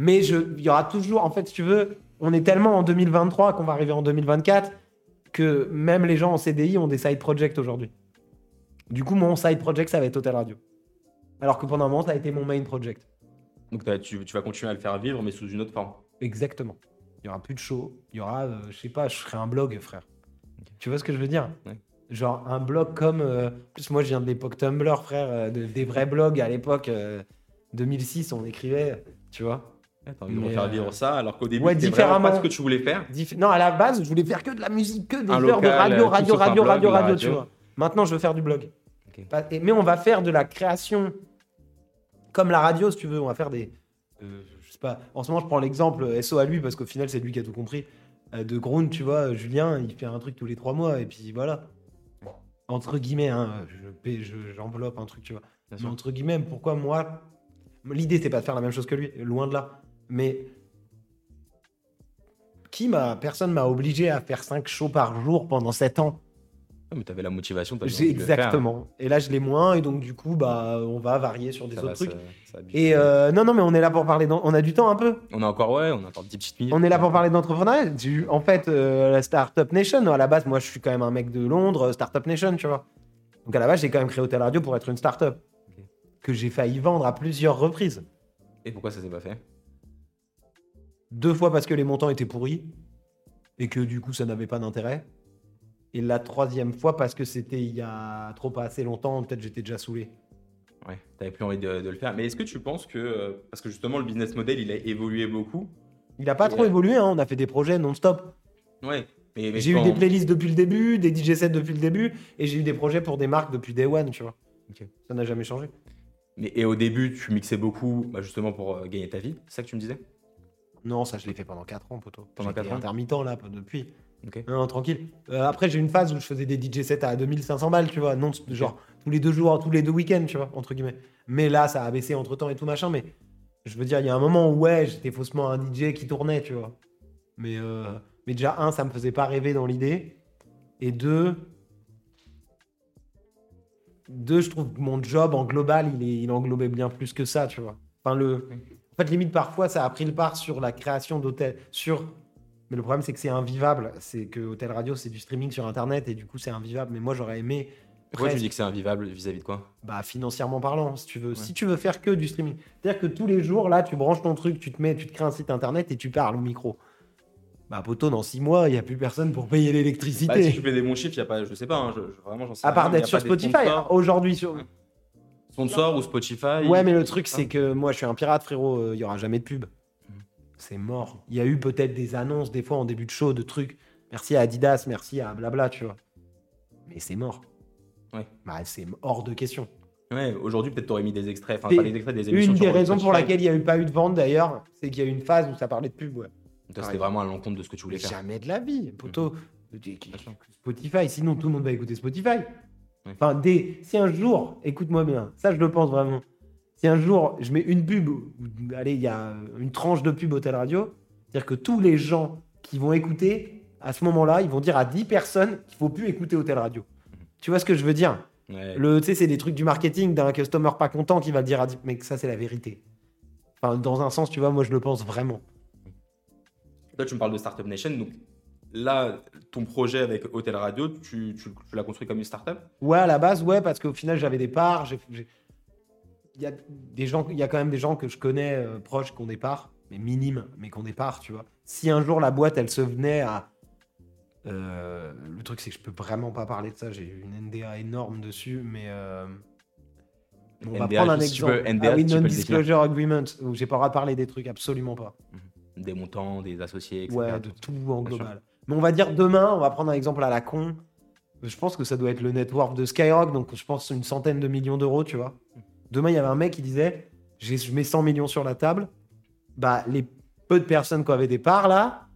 [SPEAKER 1] Mais il y aura toujours, en fait, si tu veux, on est tellement en 2023 qu'on va arriver en 2024 que même les gens en CDI ont des side projects aujourd'hui. Du coup, mon side project, ça va être Hotel Radio. Alors que pendant un moment, ça a été mon main project.
[SPEAKER 2] Donc tu, tu vas continuer à le faire vivre, mais sous une autre forme.
[SPEAKER 1] Exactement. Il y aura plus de show. Il y aura, euh, je sais pas, je ferai un blog, frère. Tu vois ce que je veux dire?
[SPEAKER 2] Ouais.
[SPEAKER 1] Genre un blog comme. euh, plus, moi, je viens de l'époque Tumblr, frère, euh, de- des vrais blogs à l'époque. euh, 2006, on écrivait, tu vois.
[SPEAKER 2] T'as envie de refaire vivre ça, alors qu'au début,
[SPEAKER 1] ouais,
[SPEAKER 2] c'était vraiment pas ce que tu voulais faire.
[SPEAKER 1] Non, à la base, je voulais faire que de la musique, que des heures de
[SPEAKER 2] local, euh,
[SPEAKER 1] radio, radio, radio,
[SPEAKER 2] blog,
[SPEAKER 1] radio, radio, tu
[SPEAKER 2] radio.
[SPEAKER 1] vois. Maintenant, je veux faire du blog. Mais on va faire de la création comme la radio, si tu veux. On va faire des. euh, je sais pas. En ce moment, je prends l'exemple euh, SO à lui parce qu'au final, c'est lui qui a tout compris. Euh, de Ground, tu vois, Julien, il fait un truc tous les trois mois et puis voilà. Entre guillemets, hein, je paie- je- j'enveloppe un truc, tu vois. Mais entre guillemets, pourquoi moi L'idée, c'est pas de faire la même chose que lui, loin de là. Mais qui m'a Personne m'a obligé à faire 5 shows par jour pendant 7 ans.
[SPEAKER 2] Ouais, mais t'avais la motivation, t'avais
[SPEAKER 1] J'ai
[SPEAKER 2] envie de le faire.
[SPEAKER 1] exactement. Et là, je l'ai moins, et donc du coup, bah, on va varier sur des
[SPEAKER 2] Ça
[SPEAKER 1] autres
[SPEAKER 2] va
[SPEAKER 1] trucs.
[SPEAKER 2] ça
[SPEAKER 1] Et euh, non, non, mais on est là pour parler. On a du temps un peu.
[SPEAKER 2] On a encore, ouais, on a encore 10 petites minutes.
[SPEAKER 1] On est là pour parler d'entrepreneuriat. En fait, euh, la Startup Nation, à la base, moi, je suis quand même un mec de Londres, Startup Nation, tu vois. Donc à la base, j'ai quand même créé Hotel Radio pour être une startup que j'ai failli vendre à plusieurs reprises.
[SPEAKER 2] Et pourquoi ça s'est pas fait?
[SPEAKER 1] Deux fois parce que les montants étaient pourris et que du coup, ça n'avait pas d'intérêt. Et la troisième fois parce que c'était il y a trop pas assez longtemps, peut-être j'étais déjà saoulé.
[SPEAKER 2] Ouais, t'avais plus envie de, de le faire. Mais est-ce que tu penses que. euh, Parce que justement, le business model, il a évolué beaucoup.
[SPEAKER 1] Il a pas trop
[SPEAKER 2] euh,
[SPEAKER 1] évolué, hein. on a fait des projets non-stop.
[SPEAKER 2] Ouais. Mais, mais
[SPEAKER 1] J'ai eu des playlists depuis le début, des DJ sets depuis le début, et j'ai eu des projets pour des marques depuis Day One, tu vois. Ça n'a jamais changé.
[SPEAKER 2] Mais, et au début, tu mixais beaucoup, bah, justement pour euh, gagner ta vie. C'est ça que tu me disais?
[SPEAKER 1] Non, ça je l'ai fait pendant 4 ans, poteau.
[SPEAKER 2] Pendant
[SPEAKER 1] J'étais
[SPEAKER 2] quatre ans
[SPEAKER 1] intermittent là, depuis. Non, tranquille. Euh, après, j'ai eu une phase où je faisais des DJ sets à 2500 balles, tu vois. Non, genre tous les deux jours, tous les deux week-ends, tu vois, entre guillemets. Mais là, ça a baissé entre temps et tout machin. Mais je veux dire, il y a un moment où, ouais, j'étais faussement un DJ qui tournait, tu vois. Mais, euh, mais déjà, un, ça me faisait pas rêver dans l'idée. Et deux, deux, je trouve que mon job en global, il, est, il englobait bien plus que ça, tu vois. Enfin, le. En fait, limite, parfois, ça a pris le part sur la création d'hôtels. Sur. Mais le problème, c'est que c'est invivable. C'est que Hôtel Radio, c'est du streaming sur Internet et du coup, c'est invivable. Mais moi, j'aurais aimé.
[SPEAKER 2] Pourquoi tu dis que c'est invivable vis-à-vis de quoi?
[SPEAKER 1] Bah, financièrement parlant, si tu veux. Si tu veux faire que du streaming. C'est-à-dire que tous les jours, là, tu branches ton truc, tu te mets, tu te crées un site internet et tu parles au micro. Bah, poteau, dans six mois, il n'y a plus personne pour payer l'électricité.
[SPEAKER 2] Bah, Si tu fais des bons chiffres, y a pas, je sais pas, hein, je, je- vraiment j'en sais
[SPEAKER 1] à part d'être sur Spotify. Aujourd'hui, sur.
[SPEAKER 2] Ouais. Sponsor ou Spotify
[SPEAKER 1] Ouais, mais le truc, c'est que moi, je suis un pirate, frérot. Il y aura jamais de pub.
[SPEAKER 2] Mhm.
[SPEAKER 1] C'est mort. Il y a eu peut-être des annonces, des fois, en début de show, de trucs. Merci à Adidas, merci à blabla, tu vois. Mais c'est mort.
[SPEAKER 2] Ouais.
[SPEAKER 1] Bah, c'est hors de question.
[SPEAKER 2] Ouais, aujourd'hui peut-être t'aurais mis des extraits, enfin pas des extraits des émissions.
[SPEAKER 1] Une des raisons pour laquelle il n'y a eu pas eu de vente, d'ailleurs, c'est qu'il y a eu une phase où ça parlait de pub, ouais.
[SPEAKER 2] Toi, c'était vraiment à l'encontre de ce que tu voulais faire.
[SPEAKER 1] Jamais de la vie, poteau.
[SPEAKER 2] Sûr.
[SPEAKER 1] Spotify, sinon tout le monde va écouter Spotify. Enfin, des... si un jour, écoute-moi bien, ça je le pense vraiment. Si un jour je mets une pub, allez, il y a une tranche de pub Hôtel Radio, c'est-à-dire que tous les gens qui vont écouter, à ce moment-là, ils vont dire à 10 personnes qu'il faut plus écouter Hôtel Radio. Tu vois ce que je veux dire?
[SPEAKER 2] Ouais.
[SPEAKER 1] Le, Tu sais, c'est des trucs du marketing d'un customer pas content qui va le dire à 10... Mais ça, c'est la vérité. Enfin, dans un sens, tu vois, moi je le pense vraiment.
[SPEAKER 2] Toi, tu me parles de Startup Nation, donc là, ton projet avec Hôtel Radio, tu, tu- tu l'as construit comme une startup?
[SPEAKER 1] Ouais, à la base, ouais, parce qu'au final, j'avais des parts. Il y a des gens, il y a quand même des gens que je connais euh, proches qui ont des parts, mais minimes, mais qui ont des parts, tu vois. Si un jour la boîte, elle se venait à. euh, le truc, c'est que je peux vraiment pas parler de ça. J'ai une NDA énorme dessus, mais. euh, On va prendre un exemple.
[SPEAKER 2] peux, NDA,
[SPEAKER 1] ah oui, non-disclosure agreement, où j'ai pas le droit de parler des trucs, absolument pas.
[SPEAKER 2] Des montants, des associés, etc.
[SPEAKER 1] Ouais, de tout en global. Mais on va dire demain, on va prendre un exemple à la con. Je pense que ça doit être le network de Skyrock, donc je pense une centaine de millions d'euros, tu vois. Demain, il y avait un mec qui disait Je mets 100 millions sur la table. Bah, les peu de personnes qui avaient des parts là,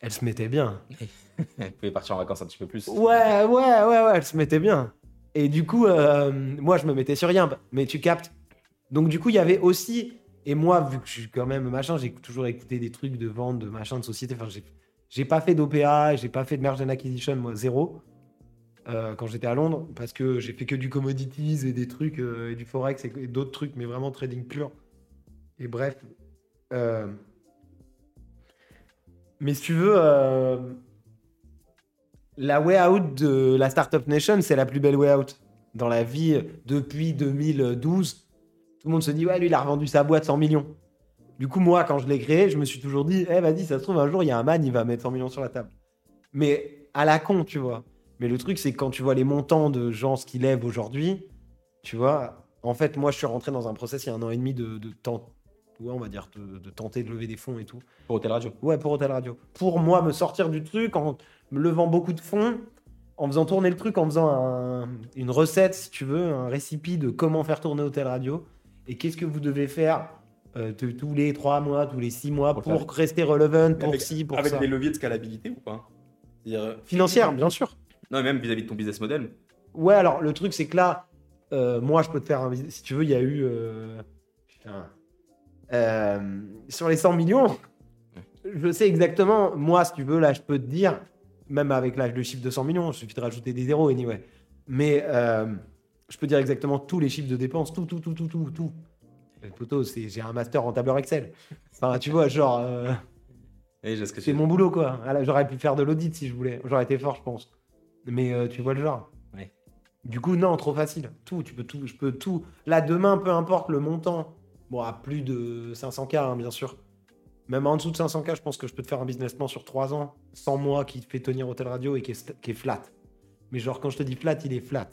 [SPEAKER 1] elles se mettaient bien.
[SPEAKER 2] Vous pouvez partir en vacances un petit peu plus.
[SPEAKER 1] Ouais, ouais, ouais, ouais, elles se mettaient bien. Et du coup, euh, moi, je me mettais sur rien, mais tu captes. Donc, du coup, il y avait aussi. Et moi, vu que je suis quand même machin, j'ai toujours écouté des trucs de vente, de machin, de société. Enfin, j'ai, j'ai pas fait d'OPA, j'ai pas fait de merge and acquisition, moi, zéro. euh, quand j'étais à Londres, parce que j'ai fait que du commodities et des trucs, euh, et du forex et, d'autres trucs, mais vraiment trading pur. Et bref. euh, Mais si tu veux, la way out de la Startup Nation, c'est la plus belle way out dans la vie depuis 2012. Tout le monde se dit, ouais, lui, il a revendu sa boîte 100 millions. Du coup, moi, quand je l'ai créé, je me suis toujours dit, eh, vas-y, ça se trouve, un jour, il y a un man, il va mettre 100 millions sur la table. Mais à la con, tu vois. Mais le truc, c'est que quand tu vois les montants de gens ce qu'ils lèvent aujourd'hui, tu vois, en fait, moi, je suis rentré dans un process il y a un an et demi de, de temps, ouais, on va dire, de, de tenter de lever des fonds et tout.
[SPEAKER 2] Pour Hôtel Radio.
[SPEAKER 1] Ouais, pour Hotel Radio. Pour moi, me sortir du truc en me levant beaucoup de fonds, en faisant tourner le truc, en faisant un- une recette, si tu veux, un récipi de comment faire tourner Hotel Radio et qu'est-ce que vous devez faire euh, de- tous les trois mois, tous les six mois
[SPEAKER 2] Pour
[SPEAKER 1] rester relevant, pour
[SPEAKER 2] avec,
[SPEAKER 1] ci, pour
[SPEAKER 2] avec
[SPEAKER 1] ça.
[SPEAKER 2] des leviers de scalabilité ou pas? Euh,
[SPEAKER 1] Financière, bien sûr.
[SPEAKER 2] Non, même vis-à-vis de ton business model.
[SPEAKER 1] Ouais, alors le truc, c'est que là, euh, moi, je peux te faire un. Si tu veux, il y a eu. euh, putain. Euh, sur les 100 millions, je sais exactement. Moi, si tu veux, là, je peux te dire, même avec l'âge de chiffre de 100 millions, il suffit de rajouter des zéros, anyway. Mais euh, je peux dire exactement tous les chiffres de dépenses, tout, tout, tout, tout, tout, tout. Poteau, c'est- j'ai un master en tableur Excel. Enfin, tu vois, genre. euh, c'est mon boulot, quoi. Ah, J'aurais pu faire de l'audit si je voulais. J'aurais été fort, je pense. Mais euh, tu vois le genre.
[SPEAKER 2] Ouais.
[SPEAKER 1] Du coup, non, trop facile. Tout, tu peux tout. Je peux tout. Là, demain, peu importe le montant. Bon, à plus de 500K, hein, bien sûr. Même en dessous de 500K, je pense que je peux te faire un business plan sur 3 ans, sans mois, qui te fait tenir Hôtel Radio et qui est, st- qui est flat. Mais genre, quand je te dis flat, il est flat.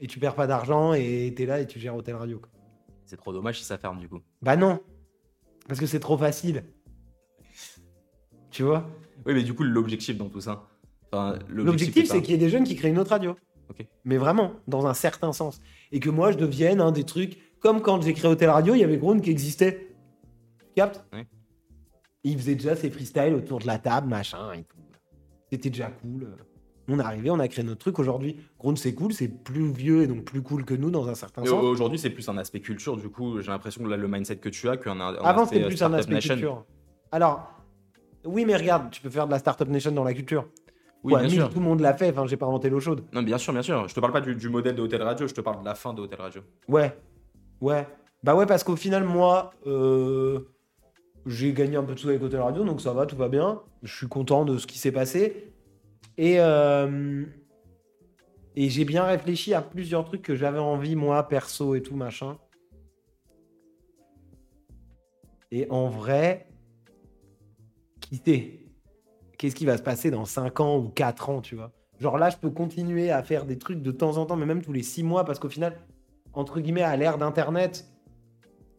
[SPEAKER 1] Et tu perds pas d'argent et t'es là et tu gères Hôtel Radio. quoi.
[SPEAKER 2] C'est trop dommage si ça ferme du coup.
[SPEAKER 1] Bah non. Parce que c'est trop facile. Tu vois?
[SPEAKER 2] Oui, mais du coup, l'objectif dans tout ça. Enfin,
[SPEAKER 1] L'objectif, c'est qu'il y ait des jeunes qui créent une autre radio. Mais vraiment, dans un certain sens. Et que moi, je devienne un des trucs. Comme quand j'ai créé Hôtel Radio, il y avait Ground qui existait. Tu captes
[SPEAKER 2] Ouais.
[SPEAKER 1] Il faisait déjà ses freestyles autour de la table, machin et tout. C'était déjà cool. On est arrivé, on a créé notre truc. Aujourd'hui, Ground, c'est cool, c'est plus vieux et donc plus cool que nous dans un certain sens.
[SPEAKER 2] Aujourd'hui, c'est plus un aspect culture. Du coup, j'ai l'impression que là, le mindset que tu as, qu'un un
[SPEAKER 1] Avant, c'était
[SPEAKER 2] euh,
[SPEAKER 1] plus un
[SPEAKER 2] Startup
[SPEAKER 1] aspect
[SPEAKER 2] Nation.
[SPEAKER 1] culture. Alors, oui, mais regarde, tu peux faire de la Startup Nation dans la culture.
[SPEAKER 2] Oui,
[SPEAKER 1] Ouais,
[SPEAKER 2] bien sûr.
[SPEAKER 1] Tout le monde l'a fait, enfin, j'ai pas inventé l'eau chaude.
[SPEAKER 2] Non, bien sûr, bien sûr. Je te parle pas du, du modèle de Hôtel Radio, je te parle de la fin de Hôtel Radio.
[SPEAKER 1] Ouais, ouais. Bah ouais, parce qu'au final, moi, euh, j'ai gagné un peu de sous avec Hôtel Radio, donc ça va, tout va bien. Je suis content de ce qui s'est passé. Et, euh, et j'ai bien réfléchi à plusieurs trucs que j'avais envie, moi, perso et tout, machin. Et en vrai, quitter. Qu'est-ce qui va se passer dans 5 ans ou 4 ans, tu vois? Genre là, je peux continuer à faire des trucs de temps en temps, mais même tous les 6 mois, parce qu'au final, entre guillemets, à l'ère d'Internet,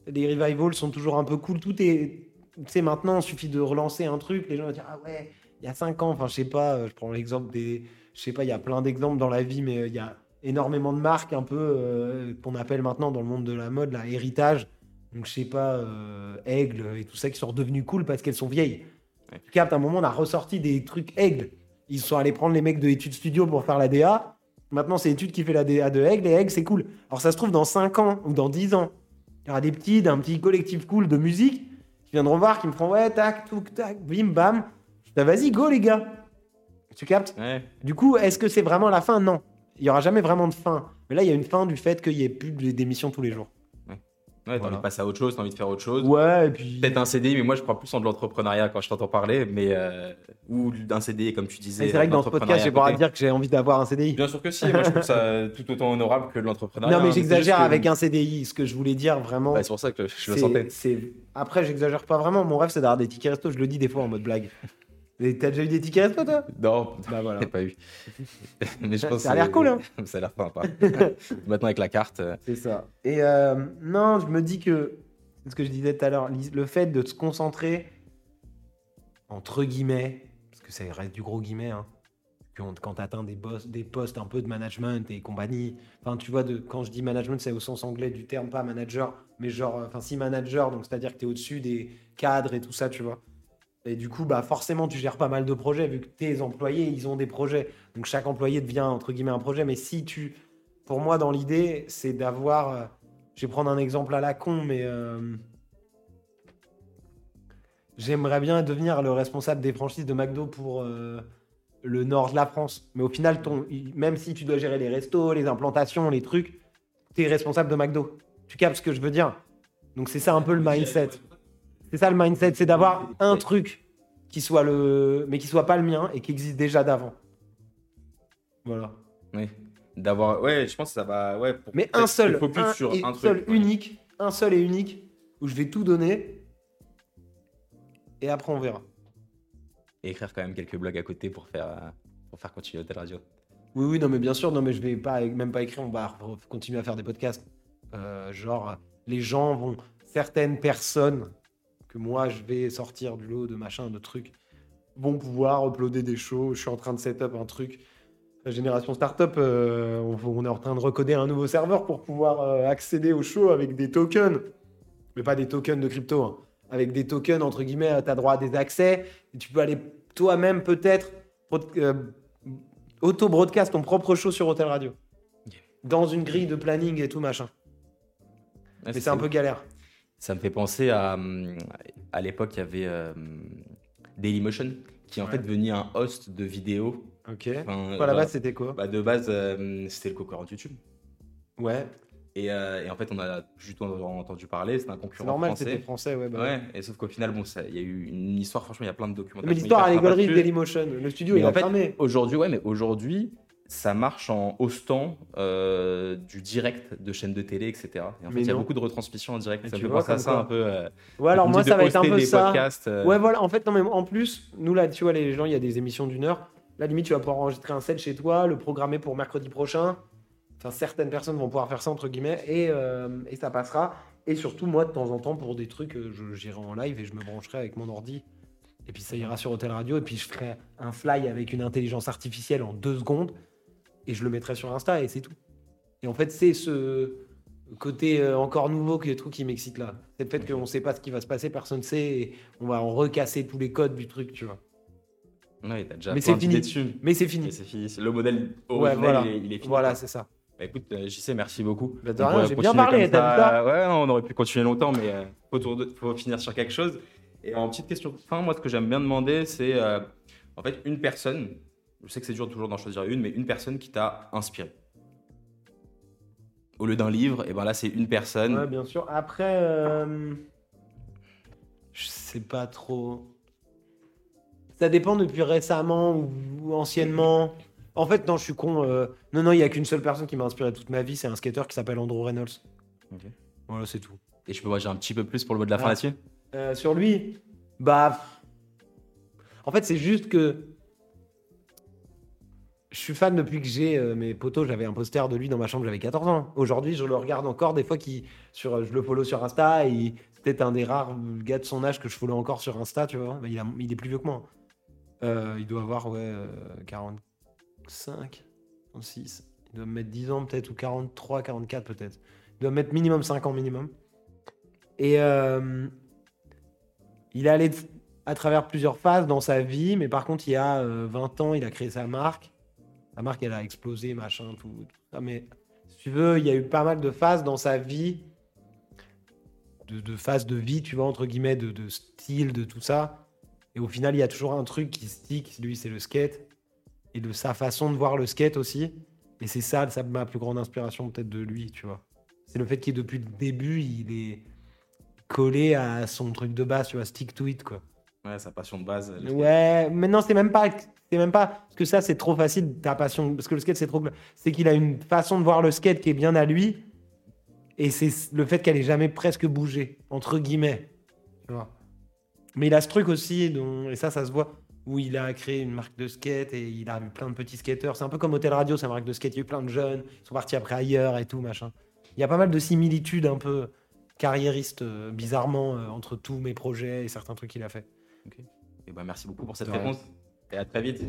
[SPEAKER 1] les revivals sont toujours un peu cool. Tout est. Tu sais, maintenant, il suffit de relancer un truc, les gens vont dire Ah ouais, il y a 5 ans, enfin, je sais pas, euh, je prends l'exemple des. Je sais pas, il y a plein d'exemples dans la vie, mais euh, il y a énormément de marques un peu euh, qu'on appelle maintenant dans le monde de la mode, la héritage. Donc, je sais pas, euh, Aigle et tout ça qui sont redevenues cool parce qu'elles sont vieilles.
[SPEAKER 2] Ouais.
[SPEAKER 1] Tu captes, à un moment, on a ressorti des trucs Aigle. Ils sont allés prendre les mecs de études studio pour faire la DA. Maintenant, c'est études qui fait la DA de Aigle et Aigle, c'est cool. Alors, ça se trouve, dans 5 ans ou dans 10 ans, il y aura des petits, d'un petit collectif cool de musique qui viendront voir, qui me feront ouais, tac, touc, tac, bim, bam. Dis, vas-y, go, les gars. Tu captes
[SPEAKER 2] Ouais.
[SPEAKER 1] Du coup, est-ce que c'est vraiment la fin? Non. Il n'y aura jamais vraiment de fin. Mais là, il y a une fin du fait qu'il n'y ait plus de- d'émissions tous les jours.
[SPEAKER 2] Ouais, t'as
[SPEAKER 1] Voilà.
[SPEAKER 2] envie de passer à autre chose, t'as envie de faire autre chose.
[SPEAKER 1] Ouais, et puis.
[SPEAKER 2] Peut-être un CDI, mais moi je crois plus en de l'entrepreneuriat quand je t'entends parler, mais euh, ou d'un CDI comme tu disais.
[SPEAKER 1] Mais C'est vrai que dans ce podcast, j'ai pas à dire que j'ai envie d'avoir un CDI.
[SPEAKER 2] Bien sûr que si, moi je trouve ça tout autant honorable que l'entrepreneuriat.
[SPEAKER 1] Non, mais
[SPEAKER 2] hein,
[SPEAKER 1] j'exagère
[SPEAKER 2] que-
[SPEAKER 1] avec un CDI. Ce que je voulais dire vraiment.
[SPEAKER 2] Bah, c'est pour ça que je le sentais.
[SPEAKER 1] Après, j'exagère pas vraiment. Mon rêve, c'est d'avoir des tickets resto. Je le dis des fois en mode blague. Et T'as déjà eu des tickets resto, toi?
[SPEAKER 2] Non,
[SPEAKER 1] Bah voilà.
[SPEAKER 2] j'ai pas eu. mais je
[SPEAKER 1] Ça-
[SPEAKER 2] pense
[SPEAKER 1] ça a l'air cool, hein.
[SPEAKER 2] Ça a l'air sympa. Maintenant avec la carte. euh,
[SPEAKER 1] C'est ça. Et euh, non, je me dis que, c'est ce que je disais tout à l'heure, le fait de se concentrer, entre guillemets, parce que ça reste du gros guillemets, hein, quand, quand tu atteins des, boss, des postes un peu de management et compagnie. Enfin, tu vois, de, quand je dis management, c'est au sens anglais du terme, pas manager, mais genre, enfin, si manager, donc c'est-à-dire que tu es au-dessus des cadres et tout ça, tu vois. Et du coup, bah, forcément, tu gères pas mal de projets, vu que tes employés, ils ont des projets. Donc chaque employé devient, entre guillemets, un projet. Mais si tu. Pour moi, dans l'idée, c'est d'avoir. euh, je vais prendre un exemple à la con, mais. euh, J'aimerais bien devenir le responsable des franchises de McDo pour euh, le nord de la France. Mais au final, ton, même si tu dois gérer les restos, les implantations, les trucs, tu es responsable de McDo. Tu captes ce que je veux dire? Donc c'est ça un peu le mindset. C'est ça le mindset, c'est d'avoir un truc qui soit le, mais qui soit pas le mien et qui existe déjà d'avant. Voilà.
[SPEAKER 2] Oui. D'avoir. Ouais, je pense que ça va. Ouais, pour
[SPEAKER 1] Mais un seul,
[SPEAKER 2] se focus
[SPEAKER 1] un
[SPEAKER 2] sur un truc.
[SPEAKER 1] seul unique, un seul et unique où je vais tout donner. Et après on verra.
[SPEAKER 2] Et écrire quand même quelques blogs à côté pour faire, euh, pour faire continuer Hôtel Radio.
[SPEAKER 1] Oui, oui, non, mais bien sûr, non, mais je vais pas, même pas écrire, on va continuer à faire des podcasts. Euh, genre, les gens vont, certaines personnes que moi je vais sortir du lot de machin, de trucs, vont pouvoir uploader des shows. Je suis en train de set up un truc. La génération startup, euh, on, est en train de recoder un nouveau serveur pour pouvoir euh, accéder aux shows avec des tokens, mais pas des tokens de crypto, hein. avec des tokens entre guillemets, tu as droit à des accès et tu peux aller toi-même peut-être euh, auto-broadcast ton propre show sur Hotel Radio. Dans une grille de planning et tout machin.
[SPEAKER 2] Ouais,
[SPEAKER 1] Mais c'est un peu galère.
[SPEAKER 2] Ça me fait penser à. hum, À l'époque, il y avait euh, Dailymotion qui en
[SPEAKER 1] Ouais.
[SPEAKER 2] fait devenait un host de vidéos.
[SPEAKER 1] Ok.
[SPEAKER 2] Enfin,
[SPEAKER 1] Quoi, à la
[SPEAKER 2] bah,
[SPEAKER 1] base, c'était quoi?
[SPEAKER 2] bah, de base, euh, c'était le concurrent de YouTube.
[SPEAKER 1] Ouais.
[SPEAKER 2] Et, euh, et en fait, on a juste entendu parler, c'était un
[SPEAKER 1] C'est
[SPEAKER 2] concurrent
[SPEAKER 1] normal, c'était
[SPEAKER 2] français.
[SPEAKER 1] français, ouais. bah
[SPEAKER 2] Ouais, et sauf qu'au final, bon, il y a eu une histoire, franchement, il y a plein de documentations.
[SPEAKER 1] Mais l'histoire, elle est gaulerie de. Dailymotion. Le studio,
[SPEAKER 2] Mais
[SPEAKER 1] il
[SPEAKER 2] en
[SPEAKER 1] a
[SPEAKER 2] fait,
[SPEAKER 1] cramé.
[SPEAKER 2] Aujourd'hui, ouais, mais aujourd'hui, ça marche en hostant euh, du direct de chaînes de télé, etc. Et en
[SPEAKER 1] Mais
[SPEAKER 2] fait, il y a beaucoup de retransmissions en direct. Ça me fait penser à ça
[SPEAKER 1] quoi.
[SPEAKER 2] un peu. euh,
[SPEAKER 1] Ouais, alors moi, ça va être un peu ça.
[SPEAKER 2] podcasts, euh,
[SPEAKER 1] Ouais, voilà. En fait, non, mais en plus, nous, là, tu vois, les gens, il y a des émissions d'une heure. Là, limite, tu vas pouvoir enregistrer un set chez toi, le programmer pour mercredi prochain. Enfin, certaines personnes vont pouvoir faire ça, entre guillemets, et, euh, et ça passera. Et surtout, moi, de temps en temps, pour des trucs, je- j'irai en live et je me brancherai avec mon ordi. Et puis, ça ira sur Hotel Radio. Et puis, je ferai un fly avec une intelligence artificielle en deux secondes. Et je le mettrai sur Insta, et c'est tout. Et en fait, c'est ce côté euh, encore nouveau que truc qui m'excite là. C'est le fait qu'on ne sait pas ce qui va se passer, personne ne sait, et on va en recasser tous les codes du truc, tu vois.
[SPEAKER 2] Ouais, t'as déjà
[SPEAKER 1] Mais c'est fini.
[SPEAKER 2] dessus.
[SPEAKER 1] Mais c'est fini.
[SPEAKER 2] Le modèle
[SPEAKER 1] Ouais,
[SPEAKER 2] originel,
[SPEAKER 1] voilà.
[SPEAKER 2] il, est, il est fini.
[SPEAKER 1] Voilà, c'est ça.
[SPEAKER 2] Bah, écoute, euh, JC, merci beaucoup.
[SPEAKER 1] Bah, j'ai bien parlé, ça
[SPEAKER 2] Ouais, non, on aurait pu continuer longtemps, mais euh, faut, finir sur quelque chose. Et en petite question de fin, moi, ce que j'aime bien demander, c'est euh, en fait une personne. Je sais que c'est dur toujours d'en choisir une, mais une personne qui t'a inspiré. Au lieu d'un livre, et ben là, c'est une personne.
[SPEAKER 1] Ouais, bien sûr. Après, euh, je sais pas trop. Ça dépend depuis récemment ou, anciennement. En fait, non, je suis con. euh, Non, non, il y a qu'une seule personne qui m'a inspiré toute ma vie, c'est un skater qui s'appelle Andrew Reynolds.
[SPEAKER 2] Ok.
[SPEAKER 1] Voilà, c'est tout.
[SPEAKER 2] Et je peux voir, j'ai un petit peu plus pour le mot de la fin
[SPEAKER 1] Ah.
[SPEAKER 2] là-dessus?
[SPEAKER 1] Euh, sur lui, bah. En fait, c'est juste que. Je suis fan depuis que j'ai euh, mes potos. J'avais un poster de lui dans ma chambre, j'avais 14 ans. Aujourd'hui, je le regarde encore des fois. Qui, sur, je le follow sur Insta. Peut-être un des rares gars de son âge que je follow encore sur Insta, tu vois. Bah, il, est plus vieux que moi. Euh, il doit avoir, ouais, euh, 45, 36. Il doit me mettre 10 ans peut-être, ou 43, 44 peut-être. Il doit me mettre minimum 5 ans minimum. Et euh, il est allé à travers plusieurs phases dans sa vie, mais par contre, il y a euh, 20 ans, il a créé sa marque. Sa marque, elle a explosé, machin, tout, ça. Mais si tu veux, il y a eu pas mal de phases dans sa vie, de, phases de vie, tu vois, entre guillemets, de, de style, de tout ça. Et au final, il y a toujours un truc qui stick, lui, c'est le skate. Et de sa façon de voir le skate aussi. Et c'est ça, ça ma plus grande inspiration peut-être de lui, tu vois. C'est le fait qu'il, depuis le début, il est collé à son truc de base, tu vois, stick to it, quoi.
[SPEAKER 2] Ouais, sa passion de base. skate.
[SPEAKER 1] Ouais, mais non, c'est même pas, c'est même pas, parce que ça, c'est trop facile, ta passion, parce que le skate, c'est trop, c'est qu'il a une façon de voir le skate qui est bien à lui, et c'est le fait qu'elle ait jamais presque bougé, entre guillemets, tu vois. Mais il a ce truc aussi, dont, et ça, ça se voit, où il a créé une marque de skate et il a eu plein de petits skateurs. C'est un peu comme Hotel Radio, une marque de skate. Il y a eu plein de jeunes, ils sont partis après ailleurs et tout, machin. Il y a pas mal de similitudes un peu carriéristes, euh, bizarrement, euh, entre tous mes projets et certains trucs qu'il a fait.
[SPEAKER 2] Et ben, merci beaucoup pour cette réponse. Et à très vite.